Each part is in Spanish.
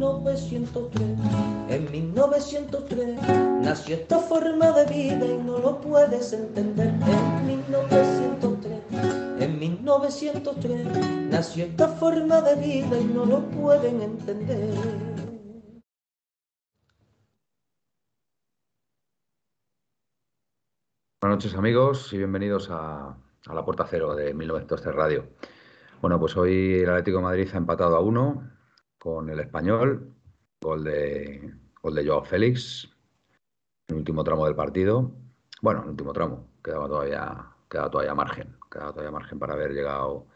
1903. En 1903 nació esta forma de vida y no lo puedes entender. En 1903, en 1903 nació esta forma de vida y no lo pueden entender. Buenas noches amigos y bienvenidos a, la Puerta Cero de 1903 Radio. Bueno, pues hoy el Atlético Madrid ha empatado a uno con el español, gol de, gol de Joao Félix, el último tramo del partido. Bueno, en el último tramo, quedaba todavía, quedaba todavía margen, quedaba todavía margen para haber llegado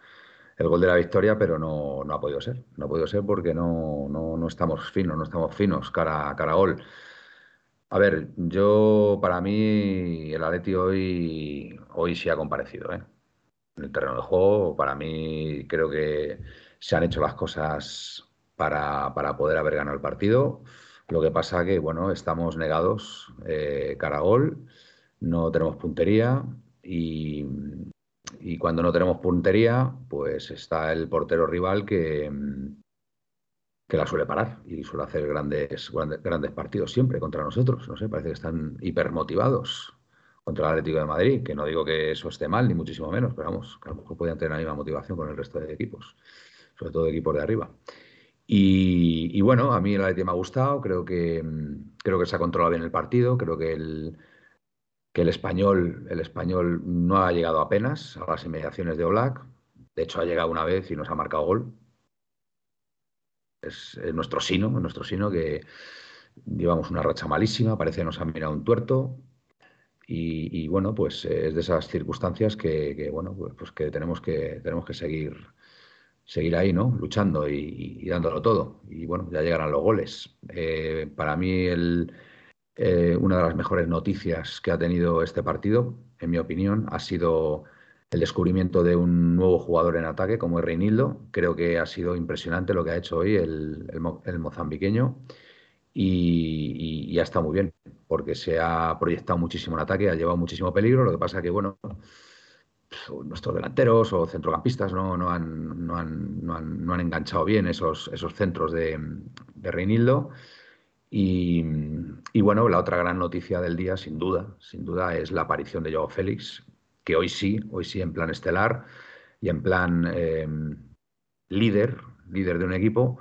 el gol de la victoria, pero no, no ha podido ser. No ha podido ser porque no, no, no estamos finos, no estamos finos cara, cara a gol. A ver, yo para mí el Atleti hoy, hoy sí ha comparecido, ¿eh? En el terreno de juego, para mí creo que se han hecho las cosas para, para poder haber ganado el partido. Lo que pasa que, bueno, estamos negados eh, cara a gol, no tenemos puntería y, cuando no tenemos puntería, pues está el portero rival que, que la suele parar y suele hacer grandes, grandes, partidos siempre contra nosotros. No sé, parece que están hipermotivados contra el Atlético de Madrid, que no digo que eso esté mal, ni muchísimo menos, pero vamos, que a lo mejor podían tener la misma motivación con el resto de equipos, sobre todo equipos de arriba. Y, bueno, a mí el Atlético me ha gustado, creo que, creo que se ha controlado bien el partido, creo que el, que el español, el español no ha llegado apenas a las inmediaciones de Oblak. De hecho, ha llegado una vez y nos ha marcado gol es, nuestro sino, nuestro sino que llevamos una racha malísima, parece que nos han mirado un tuerto. Y, bueno, pues es de esas circunstancias que, bueno, pues, pues, que tenemos que tenemos que seguir seguir ahí, ¿no? Luchando y, dándolo todo. Y bueno, ya llegarán los goles. Eh, para mí, el, eh, una de las mejores noticias que ha tenido este partido, en mi opinión, ha sido el descubrimiento de un nuevo jugador en ataque como es Reinildo. Creo que ha sido impresionante lo que ha hecho hoy el, mozambiqueño y, ha estado muy bien porque se ha proyectado muchísimo en ataque, ha llevado muchísimo peligro. Lo que pasa que, bueno, nuestros delanteros o centrocampistas no, no, han, no, han, enganchado bien esos, esos centros de, de Reinildo. Y, y, bueno, la otra gran noticia del día, sin duda, sin duda, es la aparición de Joao Félix, que hoy sí, hoy sí en plan estelar y en plan eh, líder, líder de un equipo,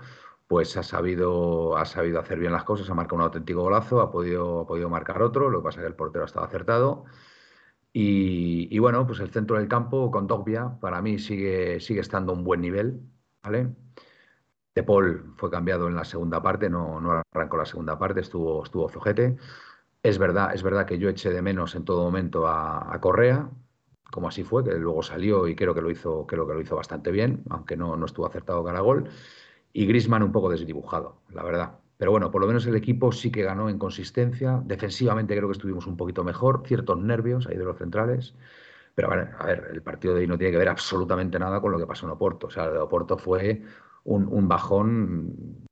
pues ha sabido, ha sabido hacer bien las cosas, ha marcado un auténtico golazo, ha podido, ha podido marcar otro, lo que pasa es que el portero ha estado acertado. Y, bueno, pues el centro del campo con Dogbia para mí sigue, sigue estando a un buen nivel, ¿vale? De Paul fue cambiado en la segunda parte, no, no arrancó la segunda parte, estuvo, estuvo flojete. Es verdad, es verdad que yo eché de menos en todo momento a Correa, como así fue, que luego salió y creo que lo hizo, creo que lo hizo bastante bien, aunque no, no estuvo acertado cara gol. Y Grisman un poco desdibujado, la verdad. Pero bueno, por lo menos el equipo sí que ganó en consistencia. Defensivamente creo que estuvimos un poquito mejor, ciertos nervios ahí de los centrales. Pero a a ver, el partido de hoy no tiene que ver absolutamente nada con lo que pasó en Oporto. O sea, el de Oporto fue un, un bajón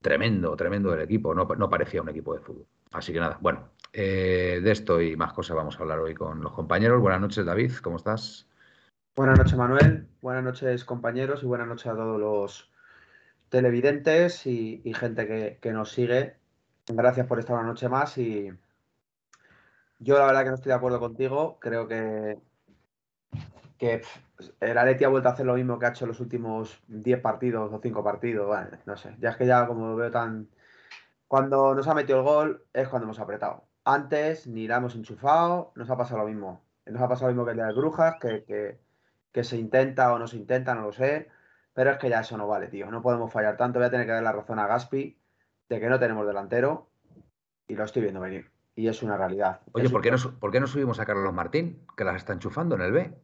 tremendo, tremendo del equipo. No, no parecía un equipo de fútbol. Así que nada, bueno, eh, de esto y más cosas vamos a hablar hoy con los compañeros. Buenas noches, David, ¿cómo estás? Buenas noches, Manuel. Buenas noches, compañeros, y buenas noches a todos los televidentes y, gente que, nos sigue. Gracias por estar una noche más y yo la verdad que no estoy de acuerdo contigo. Creo que, que el Atleti ha vuelto a hacer lo mismo que ha hecho en los últimos 10 partidos o 5 partidos. No sé, ya es que ya como veo tan... Cuando nos ha metido el gol es cuando hemos apretado antes ni la hemos enchufado, nos ha pasado lo mismo. Nos ha pasado lo mismo que el de las brujas, que, se intenta o no se intenta, no lo sé. Pero es que ya eso no vale, tío. No podemos fallar tanto. Voy a tener que dar la razón a Gaspi de que no tenemos delantero. Y lo estoy viendo venir. Y es una realidad. Oye, ¿por qué, no, ¿por qué no subimos a Carlos Martín? Que las está enchufando en el B.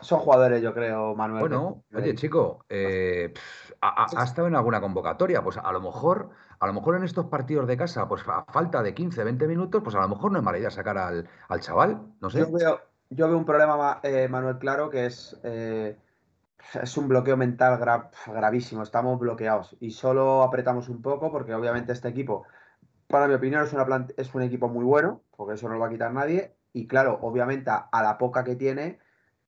son jugadores, yo creo, Manuel. Bueno, oye, chico, eh, ha, estado en alguna convocatoria? Pues a lo mejor, a lo mejor en estos partidos de casa, pues a falta de 15, 20 minutos, pues a lo mejor no es mala idea sacar al, chaval, no sé. Yo veo, yo veo un problema, eh, Manuel, claro, que es, eh, es un bloqueo mental gravísimo. Estamos bloqueados y solo apretamos un poco porque obviamente este equipo, para mi opinión, es, una es un equipo muy bueno, porque eso no lo va a quitar nadie. Y claro, obviamente a la poca que tiene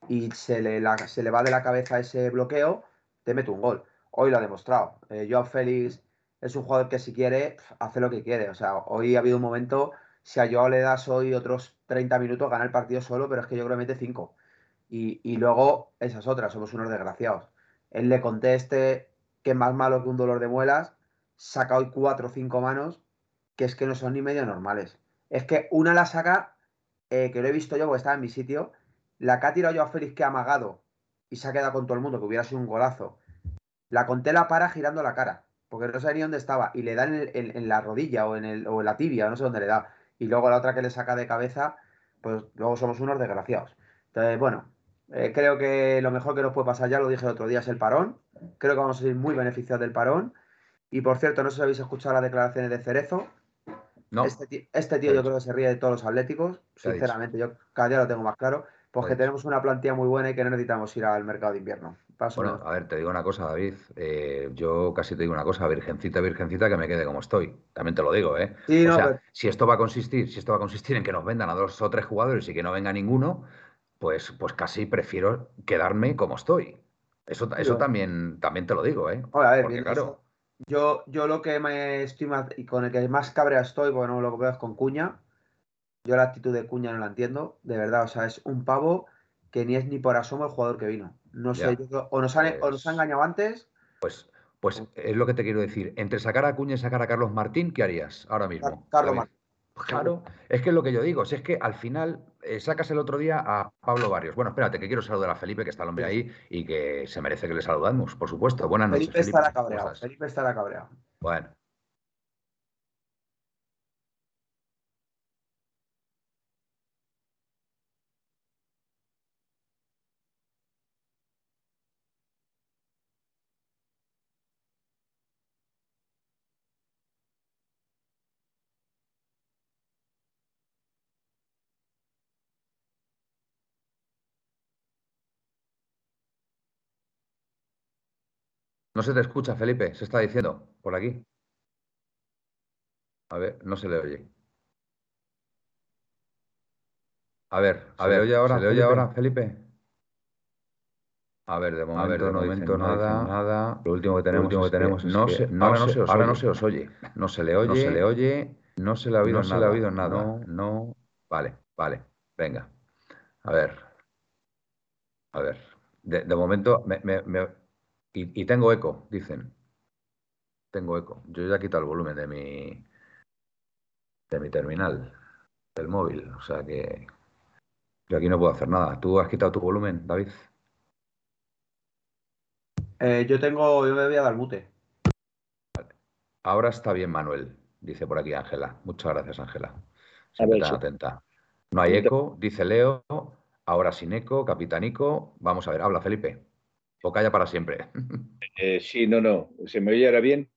y se le, se le va de la cabeza ese bloqueo, te mete un gol. Hoy lo ha demostrado. Eh, Joao Félix es un jugador que si quiere, hace lo que quiere. O sea, hoy ha habido un momento, si a Joao le das hoy otros 30 minutos, gana el partido solo, pero es que yo creo que mete 5. Y, luego esas otras, somos unos desgraciados. Él le conteste que más malo que un dolor de muelas, saca hoy 4 o 5 manos, que es que no son ni medio normales. Es que una la saca, eh, que lo he visto yo porque estaba en mi sitio, la que ha tirado yo a Félix que ha amagado y se ha quedado con todo el mundo, que hubiera sido un golazo. La conté la para girando la cara, porque no sabía ni dónde estaba. Y le da en, la rodilla o en, el, o en la tibia, no sé dónde le da. Y luego la otra que le saca de cabeza, pues luego somos unos desgraciados. Entonces, bueno, eh, creo que lo mejor que nos puede pasar, ya lo dije el otro día, es el parón. Creo que vamos a ser muy beneficiados del parón. Y por cierto, no sé si habéis escuchado las declaraciones de Cerezo. No. Este, este tío yo creo que se ríe de todos los atléticos. Sinceramente, yo cada día lo tengo más claro. Porque pues tenemos una plantilla muy buena y que no necesitamos ir al mercado de invierno. bueno, a ver, te digo una cosa, David. Eh, yo casi te digo una cosa, virgencita, virgencita, que me quede como estoy. También te lo digo, ¿eh? o sea, si esto va a consistir, si esto va a consistir en que nos vendan a dos o tres jugadores y que no venga ninguno, pues, pues casi prefiero quedarme como estoy. Eso, eso también, también te lo digo, ¿eh? a ver, Porque, claro. Yo, yo lo que me estoy y con el que más cabrea estoy, bueno, lo que veo es con Cuña, yo la actitud de Cuña no la entiendo, de verdad. O sea, es un pavo que ni es ni por asomo el jugador que vino. No sé, o, nos han, nos ha engañado antes. Pues, pues es lo que te quiero decir. Entre sacar a Cuña y sacar a Carlos Martín, ¿qué harías ahora mismo? Carlos Martín. Claro, es que es lo que yo digo, si es que al final eh, sacas el otro día a Pablo Barrios. Bueno, espérate, que quiero saludar a Felipe, que está el hombre ahí y que se merece que le saludemos, por supuesto. Buenas noches. Felipe estará cabreado. Felipe estará cabreado. Bueno, No se te escucha, Felipe, se está diciendo por aquí. A ver, no se le oye. A ver, a ver, oye ahora, ¿se le oye ahora, Felipe? A ver, de momento, de momento nada, nada. Lo último que tenemos, último que tenemos no se, ahora, no se, os ahora no se os oye. No se le oye, no se le oye, no se le ha oído no nada. Se le ha oído nada. No, no. Vale, vale. Venga. A ver. A ver. De, de momento me, me, y, tengo eco, dicen. Tengo eco. Yo ya he quitado el volumen de mi, de mi terminal, del móvil. O sea que yo aquí no puedo hacer nada. ¿Tú has quitado tu volumen, David? Eh, yo tengo, yo me voy a dar mute. Ahora está bien, Manuel, dice por aquí Ángela. Muchas gracias, Ángela. Siempre tan atenta. No hay eco, dice Leo. Ahora sin eco, Capitanico. Vamos a ver, habla Felipe. O calla para siempre. Eh, sí, no, no. ¿Se me oye ahora bien?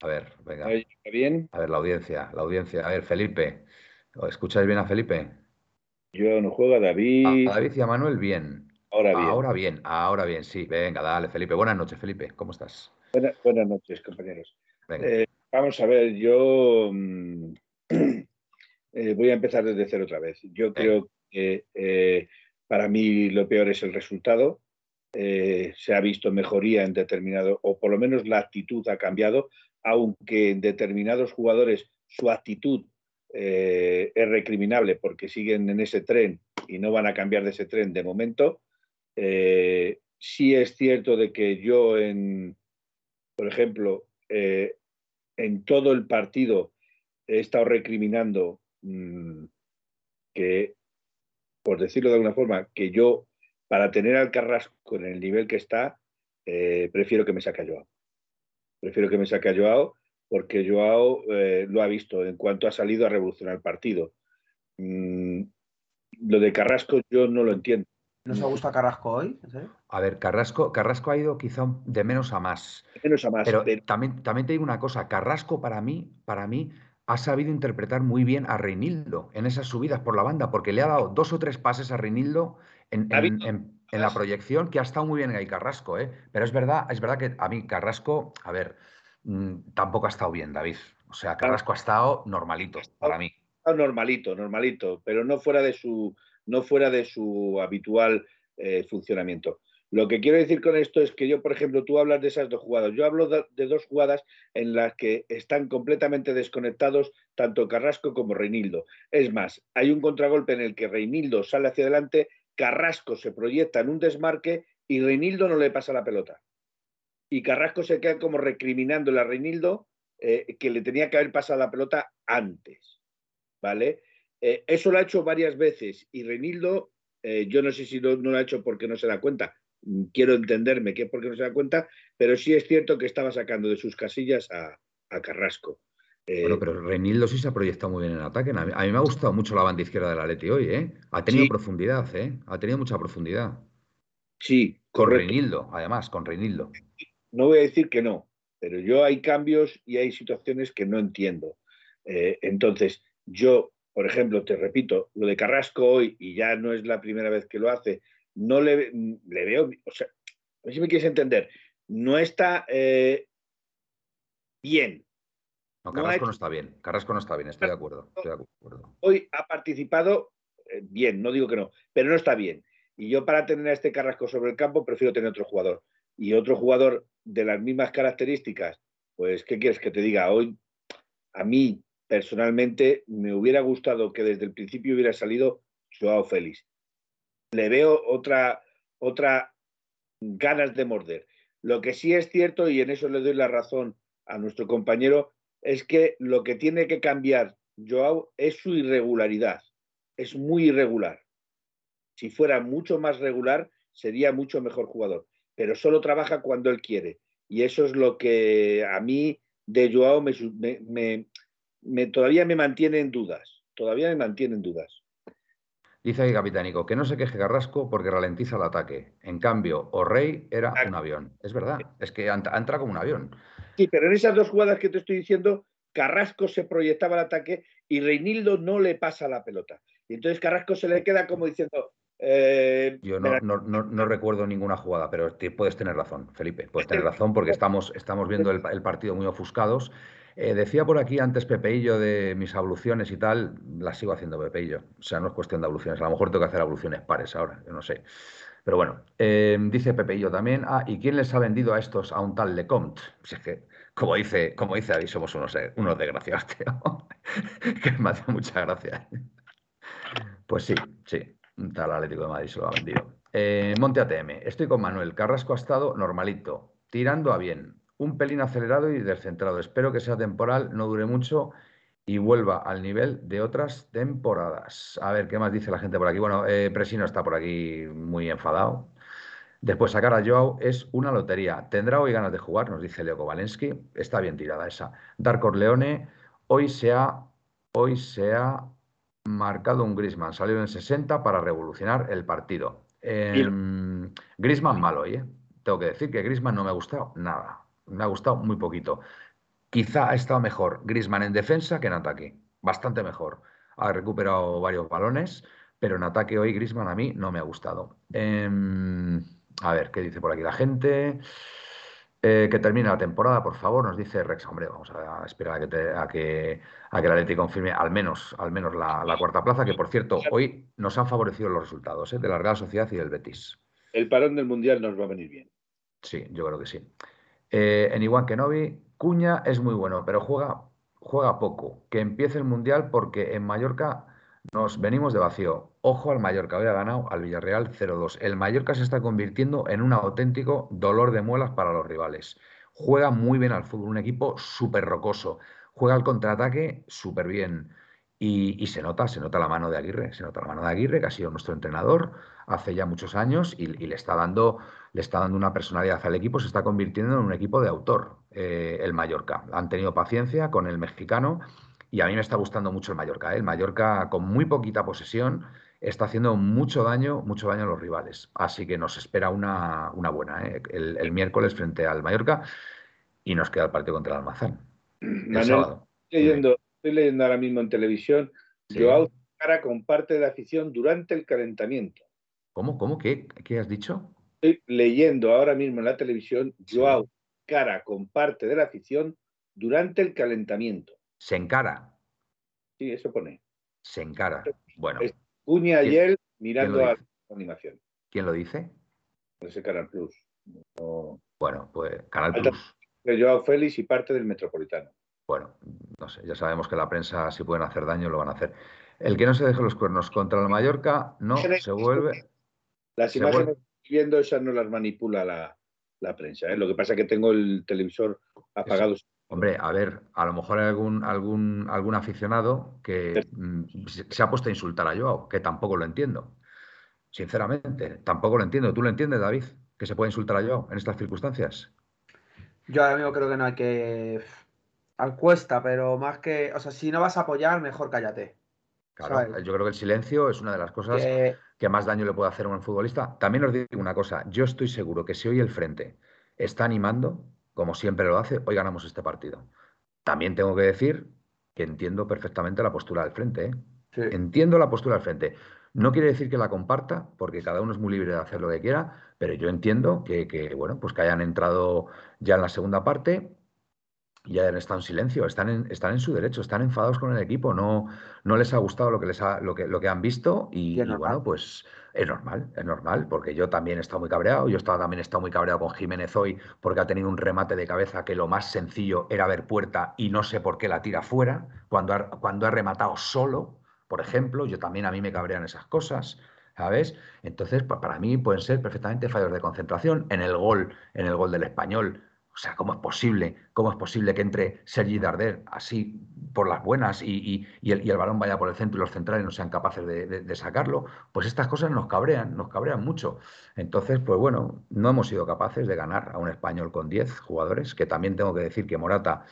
A ver, venga. ¿Me oye bien? A ver, la audiencia, la audiencia. A ver, Felipe. ¿Escucháis bien a Felipe? Yo no juego a David. A David y a Manuel, bien. Ahora bien. Ahora bien, ahora bien, sí. Venga, dale, Felipe. Buenas noches, Felipe. ¿Cómo estás? buenas noches, compañeros. Eh, vamos a ver, yo mm, eh, voy a empezar desde cero otra vez. Yo creo que para mí lo peor es el resultado. Eh, se ha visto mejoría en determinado, o por lo menos la actitud ha cambiado, aunque en determinados jugadores su actitud eh, es recriminable porque siguen en ese tren y no van a cambiar de ese tren de momento. Eh, sí es cierto de que yo, en, por ejemplo, en todo el partido he estado recriminando mm, que, por decirlo de alguna forma, que yo para tener al Carrasco en el nivel que está, eh, prefiero que me saque a Joao. Prefiero que me saque a Joao porque Joao eh, lo ha visto en cuanto ha salido a revolucionar el partido. Mm, lo de Carrasco yo no lo entiendo. ¿No se gusta Carrasco hoy? A ver, Carrasco, Carrasco ha ido quizá de menos a más. De menos a más. Pero, También, también te digo una cosa, Carrasco para mí, para mí, ha sabido interpretar muy bien a Reinildo en esas subidas por la banda, porque le ha dado dos o tres pases a Reinildo en, la proyección, que ha estado muy bien ahí Carrasco, ¿eh? Pero es verdad, es verdad que a mí Carrasco, a ver, mm, tampoco ha estado bien, David. O sea, Carrasco ha estado normalito para mí. Normalito, normalito, pero no fuera de su, no fuera de su habitual eh, funcionamiento. Lo que quiero decir con esto es que yo, por ejemplo, tú hablas de esas dos jugadas. Yo hablo de, dos jugadas en las que están completamente desconectados tanto Carrasco como Reinildo. Es más, hay un contragolpe en el que Reinildo sale hacia adelante, Carrasco se proyecta en un desmarque y Reinildo no le pasa la pelota. Y Carrasco se queda como recriminándole a Reinildo eh, que le tenía que haber pasado la pelota antes. ¿Vale? Eh, eso lo ha hecho varias veces y Renildo, eh, yo no sé si no, lo ha hecho porque no se da cuenta, quiero entenderme que es porque no se da cuenta, pero sí es cierto que estaba sacando de sus casillas a, Carrasco. Eh, bueno, pero Renildo sí se ha proyectado muy bien en ataque. A mí, me ha gustado mucho la banda izquierda del Atleti hoy, ¿eh? Ha tenido profundidad, ¿eh? Ha tenido mucha profundidad. Sí, con Reinildo, además, con Reinildo. No voy a decir que no, pero yo hay cambios y hay situaciones que no entiendo. entonces, yo por ejemplo, te repito, lo de Carrasco hoy, y ya no es la primera vez que lo hace, no le, le veo, o sea, a ver si me quieres entender, no está eh, bien. No, Carrasco no, está bien, Carrasco no está bien, estoy de acuerdo. Hoy ha participado eh, bien, no digo que no, pero no está bien. Y yo para tener a este Carrasco sobre el campo prefiero tener otro jugador. Y otro jugador de las mismas características, pues, ¿qué quieres que te diga? Hoy, a mí, personalmente me hubiera gustado que desde el principio hubiera salido Joao Félix. Le veo otra, otra ganas de morder. Lo que sí es cierto, y en eso le doy la razón a nuestro compañero, es que lo que tiene que cambiar Joao es su irregularidad. Es muy irregular. Si fuera mucho más regular, sería mucho mejor jugador. Pero solo trabaja cuando él quiere. Y eso es lo que a mí de Joao me, me, todavía me mantiene en dudas. Todavía me mantiene en dudas. Dice ahí Capitánico, que no se queje Carrasco porque ralentiza el ataque. En cambio, O'Rey era un avión. Es verdad, es que entra como un avión. Sí, pero en esas dos jugadas que te estoy diciendo, Carrasco se proyectaba el ataque y Reinildo no le pasa la pelota. Y entonces Carrasco se le queda como diciendo... Eh, Yo no, recuerdo ninguna jugada, pero puedes tener razón, Felipe. Puedes tener razón porque estamos, estamos viendo el partido muy ofuscados eh, decía por aquí antes Pepeillo de mis abluciones y tal, las sigo haciendo Pepeillo. O sea, no es cuestión de abluciones. A lo mejor tengo que hacer abluciones pares ahora, yo no sé. Pero bueno, eh, dice Pepeillo también. Ah, ¿y quién les ha vendido a estos a un tal Lecomte? Pues es que, como dice, como dice David, somos unos, eh, unos desgraciados, que me hace mucha gracia. Pues sí, sí. Un tal Atlético de Madrid se lo ha vendido. Monte ATM. Estoy con Manuel. Carrasco ha estado normalito, tirando a bien un pelín acelerado y descentrado. Espero que sea temporal, no dure mucho y vuelva al nivel de otras temporadas. A ver, ¿qué más dice la gente por aquí? Bueno, eh, Presino está por aquí muy enfadado. Después, sacar a Joao es una lotería. ¿Tendrá hoy ganas de jugar? Nos dice Leo Kovalensky. Está bien tirada esa. Dark Leone, hoy se ha, hoy se ha marcado un Grisman. Salió en 60 para revolucionar el partido. Eh, Grisman malo hoy, ¿eh? Tengo que decir que Grisman no me ha gustado nada me ha gustado muy poquito. Quizá ha estado mejor Grisman en defensa que en ataque, bastante mejor. Ha recuperado varios balones, pero en ataque hoy Grisman a mí no me ha gustado. Em, a ver, ¿qué dice por aquí la gente? Eh, que termine la temporada, por favor, nos dice Rex. Hombre, vamos a esperar a que, a que, a que la Leti confirme al menos, al menos la, cuarta plaza, que por cierto, hoy nos han favorecido los resultados ¿eh? de la Real Sociedad y del Betis. El parón del Mundial nos va a venir bien. Sí, yo creo que sí. Eh, en Iwan Kenobi, Cuña es muy bueno, pero juega, juega poco. Que empiece el Mundial porque en Mallorca nos venimos de vacío. Ojo al Mallorca, hoy ha ganado al Villarreal 0-2. El Mallorca se está convirtiendo en un auténtico dolor de muelas para los rivales. Juega muy bien al fútbol, un equipo súper rocoso. Juega al contraataque súper bien. Y, se nota, se nota la mano de Aguirre, se nota la mano de Aguirre, que ha sido nuestro entrenador hace ya muchos años y le está dando le está dando una personalidad al equipo, se está convirtiendo en un equipo de autor, eh, el Mallorca. Han tenido paciencia con el mexicano y a mí me está gustando mucho el Mallorca. ¿eh? El Mallorca con muy poquita posesión está haciendo mucho daño, mucho daño a los rivales. Así que nos espera una, buena, ¿eh? el, miércoles frente al Mallorca y nos queda el partido contra el Almazán. Estoy leyendo, estoy leyendo ahora mismo en televisión, Joao cara con parte de afición durante el calentamiento. ¿Cómo? ¿Cómo? ¿Qué, qué has dicho? Estoy leyendo ahora mismo en la televisión, Joao cara con parte de la afición durante el calentamiento. Se encara. Sí, eso pone. Se encara. Bueno. Cuña ayer mirando a la animación. ¿Quién lo dice? Ese Canal Plus. Bueno, pues Canal Plus. De Joao Félix y parte del Metropolitano. Bueno, no sé, ya sabemos que la prensa, si pueden hacer daño, lo van a hacer. El que no se deje los cuernos contra el Mallorca, no, se vuelve. Las imágenes viendo, esas no las manipula la, prensa. ¿eh? Lo que pasa es que tengo el televisor apagado. Hombre, a ver, a lo mejor hay algún, algún, algún aficionado que mm, se ha puesto a insultar a Joao, que tampoco lo entiendo. Sinceramente, tampoco lo entiendo. ¿Tú lo entiendes, David? Que se puede insultar a Joao en estas circunstancias. Yo ahora mismo creo que no hay que. Al cuesta, pero más que. O sea, si no vas a apoyar, mejor cállate. Claro, yo creo que el silencio es una de las cosas que más daño le puede hacer a un futbolista. También os digo una cosa, yo estoy seguro que si hoy el frente está animando, como siempre lo hace, hoy ganamos este partido. También tengo que decir que entiendo perfectamente la postura del frente. ¿eh? Entiendo la postura del frente. No quiere decir que la comparta, porque cada uno es muy libre de hacer lo que quiera, pero yo entiendo que, bueno, pues que hayan entrado ya en la segunda parte y hayan estado en silencio. Están en, están en su derecho, están enfadados con el equipo, no, no les ha gustado lo que, les ha, lo que, lo que han visto y bueno, pues es normal, es normal, porque yo también he estado muy cabreado, yo estaba, también he estado muy cabreado con Jiménez hoy porque ha tenido un remate de cabeza que lo más sencillo era ver puerta y no sé por qué la tira fuera, cuando ha, cuando ha rematado solo, por ejemplo, yo también a mí me cabrean esas cosas. ¿Sabes? Entonces, para mí pueden ser perfectamente fallos de concentración. En el gol, en el gol del español, o sea, ¿cómo es posible? ¿Cómo es posible que entre Sergi Darder así por las buenas y, el, balón vaya por el centro y los centrales no sean capaces de, sacarlo? Pues estas cosas nos cabrean, nos cabrean mucho. Entonces, pues bueno, no hemos sido capaces de ganar a un español con 10 jugadores, que también tengo que decir que Morata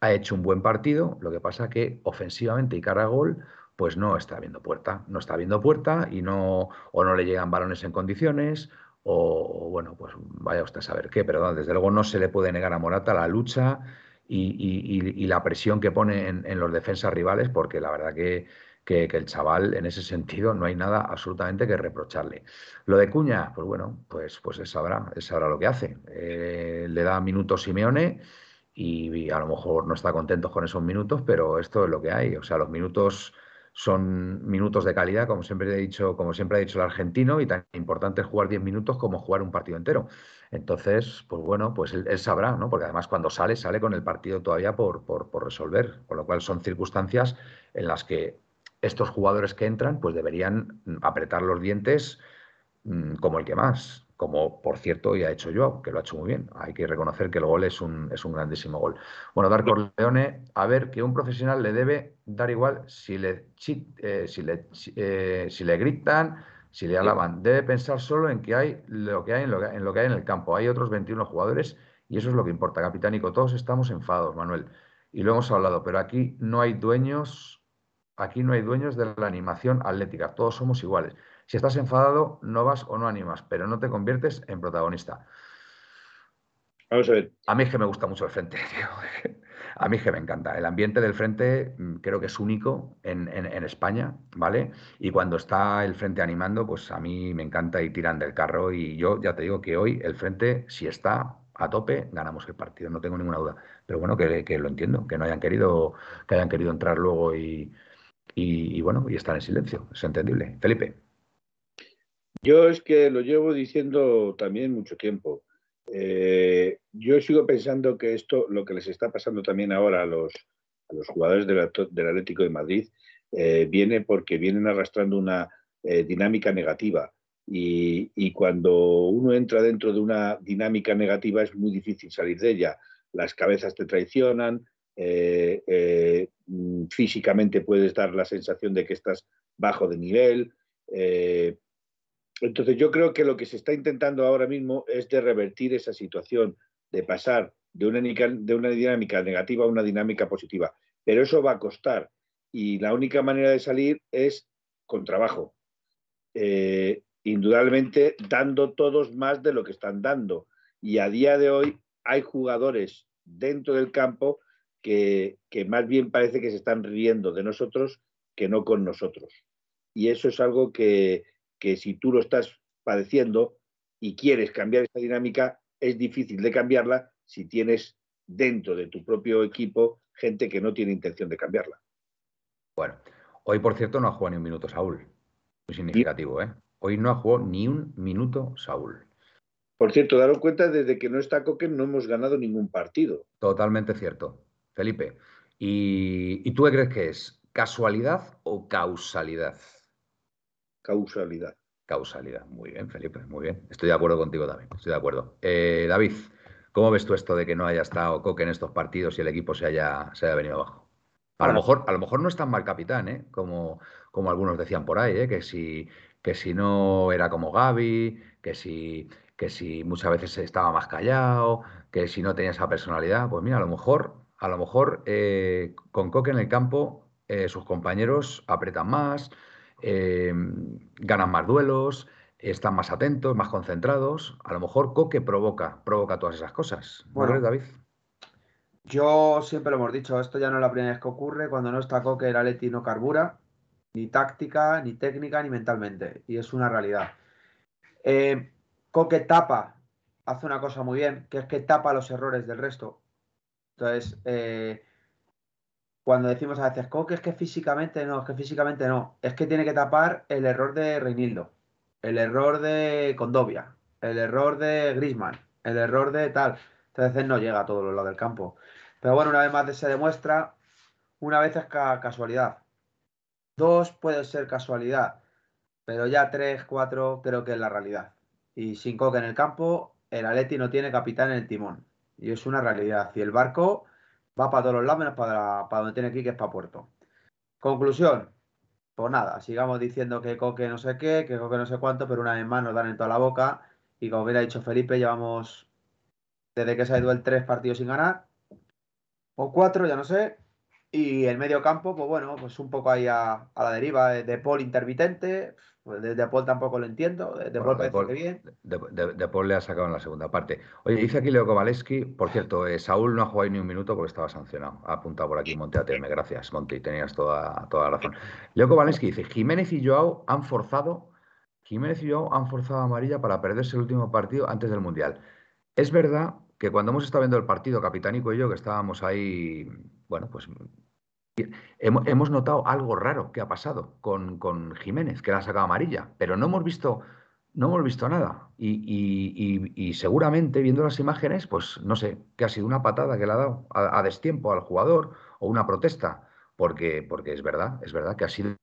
ha hecho un buen partido, lo que pasa que ofensivamente y cara a gol, pues no está viendo puerta, no está viendo puerta y no, o no le llegan balones en condiciones, o, bueno, pues vaya usted a saber qué, pero desde luego no se le puede negar a Morata la lucha y, la presión que pone en, los defensas rivales, porque la verdad que, el chaval en ese sentido no hay nada absolutamente que reprocharle. Lo de Cuña, pues bueno, pues, pues es sabrá, es sabrá lo que hace. Eh, le da minutos Simeone y, a lo mejor no está contento con esos minutos, pero esto es lo que hay. O sea, los minutos son minutos de calidad, como siempre he dicho, como siempre ha dicho el argentino, y tan importante es jugar 10 minutos como jugar un partido entero. Entonces, pues bueno, pues él, sabrá, ¿no? Porque además cuando sale, sale con el partido todavía por, por, por, resolver, con lo cual son circunstancias en las que estos jugadores que entran, pues deberían apretar los dientes mm, como el que más como por cierto ya ha hecho yo, que lo ha hecho muy bien. Hay que reconocer que el gol es un, es un grandísimo gol. Bueno, Darko Leone, a ver, que un profesional le debe dar igual si le, eh, si, le, eh, si le gritan, si le alaban. Debe pensar solo en que hay lo que hay en lo que, en lo que hay en el campo. Hay otros 21 jugadores y eso es lo que importa, capitánico. Todos estamos enfadados, Manuel. Y lo hemos hablado, pero aquí no hay dueños, aquí no hay dueños de la animación atlética. Todos somos iguales. Si estás enfadado, no vas o no animas, pero no te conviertes en protagonista. Vamos a ver. A mí es que me gusta mucho el frente, tío. A mí es que me encanta. El ambiente del frente mm, creo que es único en, España, ¿vale? Y cuando está el frente animando, pues a mí me encanta y tiran del carro. Y yo ya te digo que hoy el frente, si está a tope, ganamos el partido, no tengo ninguna duda. Pero bueno, que, lo entiendo, que no hayan querido, que hayan querido entrar luego y, y bueno, y estar en silencio. Es entendible. Felipe. Yo es que lo llevo diciendo también mucho tiempo. Eh, yo sigo pensando que esto, lo que les está pasando también ahora a los, jugadores del, Atlético de Madrid, eh, viene porque vienen arrastrando una eh, dinámica negativa. Y, cuando uno entra dentro de una dinámica negativa es muy difícil salir de ella. Las cabezas te traicionan, mm, físicamente puedes dar la sensación de que estás bajo de nivel. Entonces yo creo que lo que se está intentando ahora mismo es de revertir esa situación, de pasar de una, dinámica negativa a una dinámica positiva. Pero eso va a costar y la única manera de salir es con trabajo. eh, indudablemente dando todos más de lo que están dando. Y a día de hoy hay jugadores dentro del campo que, más bien parece que se están riendo de nosotros que no con nosotros. Y eso es algo que, que si tú lo estás padeciendo y quieres cambiar esa dinámica, es difícil de cambiarla si tienes dentro de tu propio equipo gente que no tiene intención de cambiarla. Bueno, hoy por cierto no ha jugado ni un minuto Saúl. Muy significativo, ¿eh? Hoy no ha jugado ni un minuto Saúl. Por cierto, daros cuenta, desde que no está Coquen no hemos ganado ningún partido. Totalmente cierto, Felipe. ¿Y, tú qué crees que es? ¿Casualidad o causalidad? Causalidad. Causalidad. Muy bien, Felipe, muy bien. Estoy de acuerdo contigo también, estoy de acuerdo. Eh, David, ¿cómo ves tú esto de que no haya estado Coque en estos partidos y el equipo se haya, se haya venido abajo? A lo, mejor, a lo mejor no es tan mal capitán, ¿eh? como, como algunos decían por ahí, ¿eh? que si que si no era como Gaby, que si, que si muchas veces estaba más callado, que si no tenía esa personalidad, pues mira, a lo mejor, a lo mejor eh, con Coque en el campo sus compañeros apretan más, eh, ganan más duelos, están más atentos, más concentrados. A lo mejor Coque provoca, provoca todas esas cosas. Bueno, David? Yo siempre lo hemos dicho, esto ya no es la primera vez que ocurre, cuando no está Coque el Atleti no carbura ni táctica, ni técnica, ni mentalmente. Y es una realidad. Eh, Coque tapa, hace una cosa muy bien, que es que tapa los errores del resto. Entonces, eh, cuando decimos a veces, Coque es que físicamente no, es que físicamente no, es que tiene que tapar el error de Reinildo, el error de Condovia, el error de Grisman, el error de tal. Entonces no llega a todos los lados del campo. Pero bueno, una vez más se demuestra, una vez es casualidad. Dos puede ser casualidad, pero ya tres, cuatro creo que es la realidad. Y sin Coque en el campo, el Atleti no tiene capitán en el timón. Y es una realidad. Y el barco va para todos los lados, menos para, donde tiene que ir, que es para Puerto. Conclusión. Pues nada, sigamos diciendo que Coque no sé qué, que Coque no sé cuánto, pero una vez más nos dan en toda la boca. Y como hubiera dicho Felipe, llevamos desde que se ha ido el tres partidos sin ganar. O cuatro, ya no sé. Y el medio campo, pues bueno, pues un poco ahí a, la deriva. De Paul intermitente, pues de, Paul tampoco lo entiendo. De, Paul parece que bien. De, Paul le ha sacado en la segunda parte. Oye, dice aquí Leo Kowaleski, por cierto, eh, Saúl no ha jugado ni un minuto porque estaba sancionado. Ha apuntado por aquí Monte ATM. Gracias, Monte, tenías toda, toda la razón. Leo Kowaleski dice: Jiménez y Joao han forzado. Jiménez y Joao han forzado a amarilla para perderse el último partido antes del Mundial. Es verdad que cuando hemos estado viendo el partido, Capitánico y yo, que estábamos ahí, bueno, pues Hemos, notado algo raro que ha pasado con, Jiménez, que la ha sacado amarilla, pero no hemos visto, no hemos visto nada. Y, seguramente, viendo las imágenes, pues no sé, que ha sido una patada que le ha dado a, destiempo al jugador o una protesta, porque, porque es verdad, es verdad que ha sido.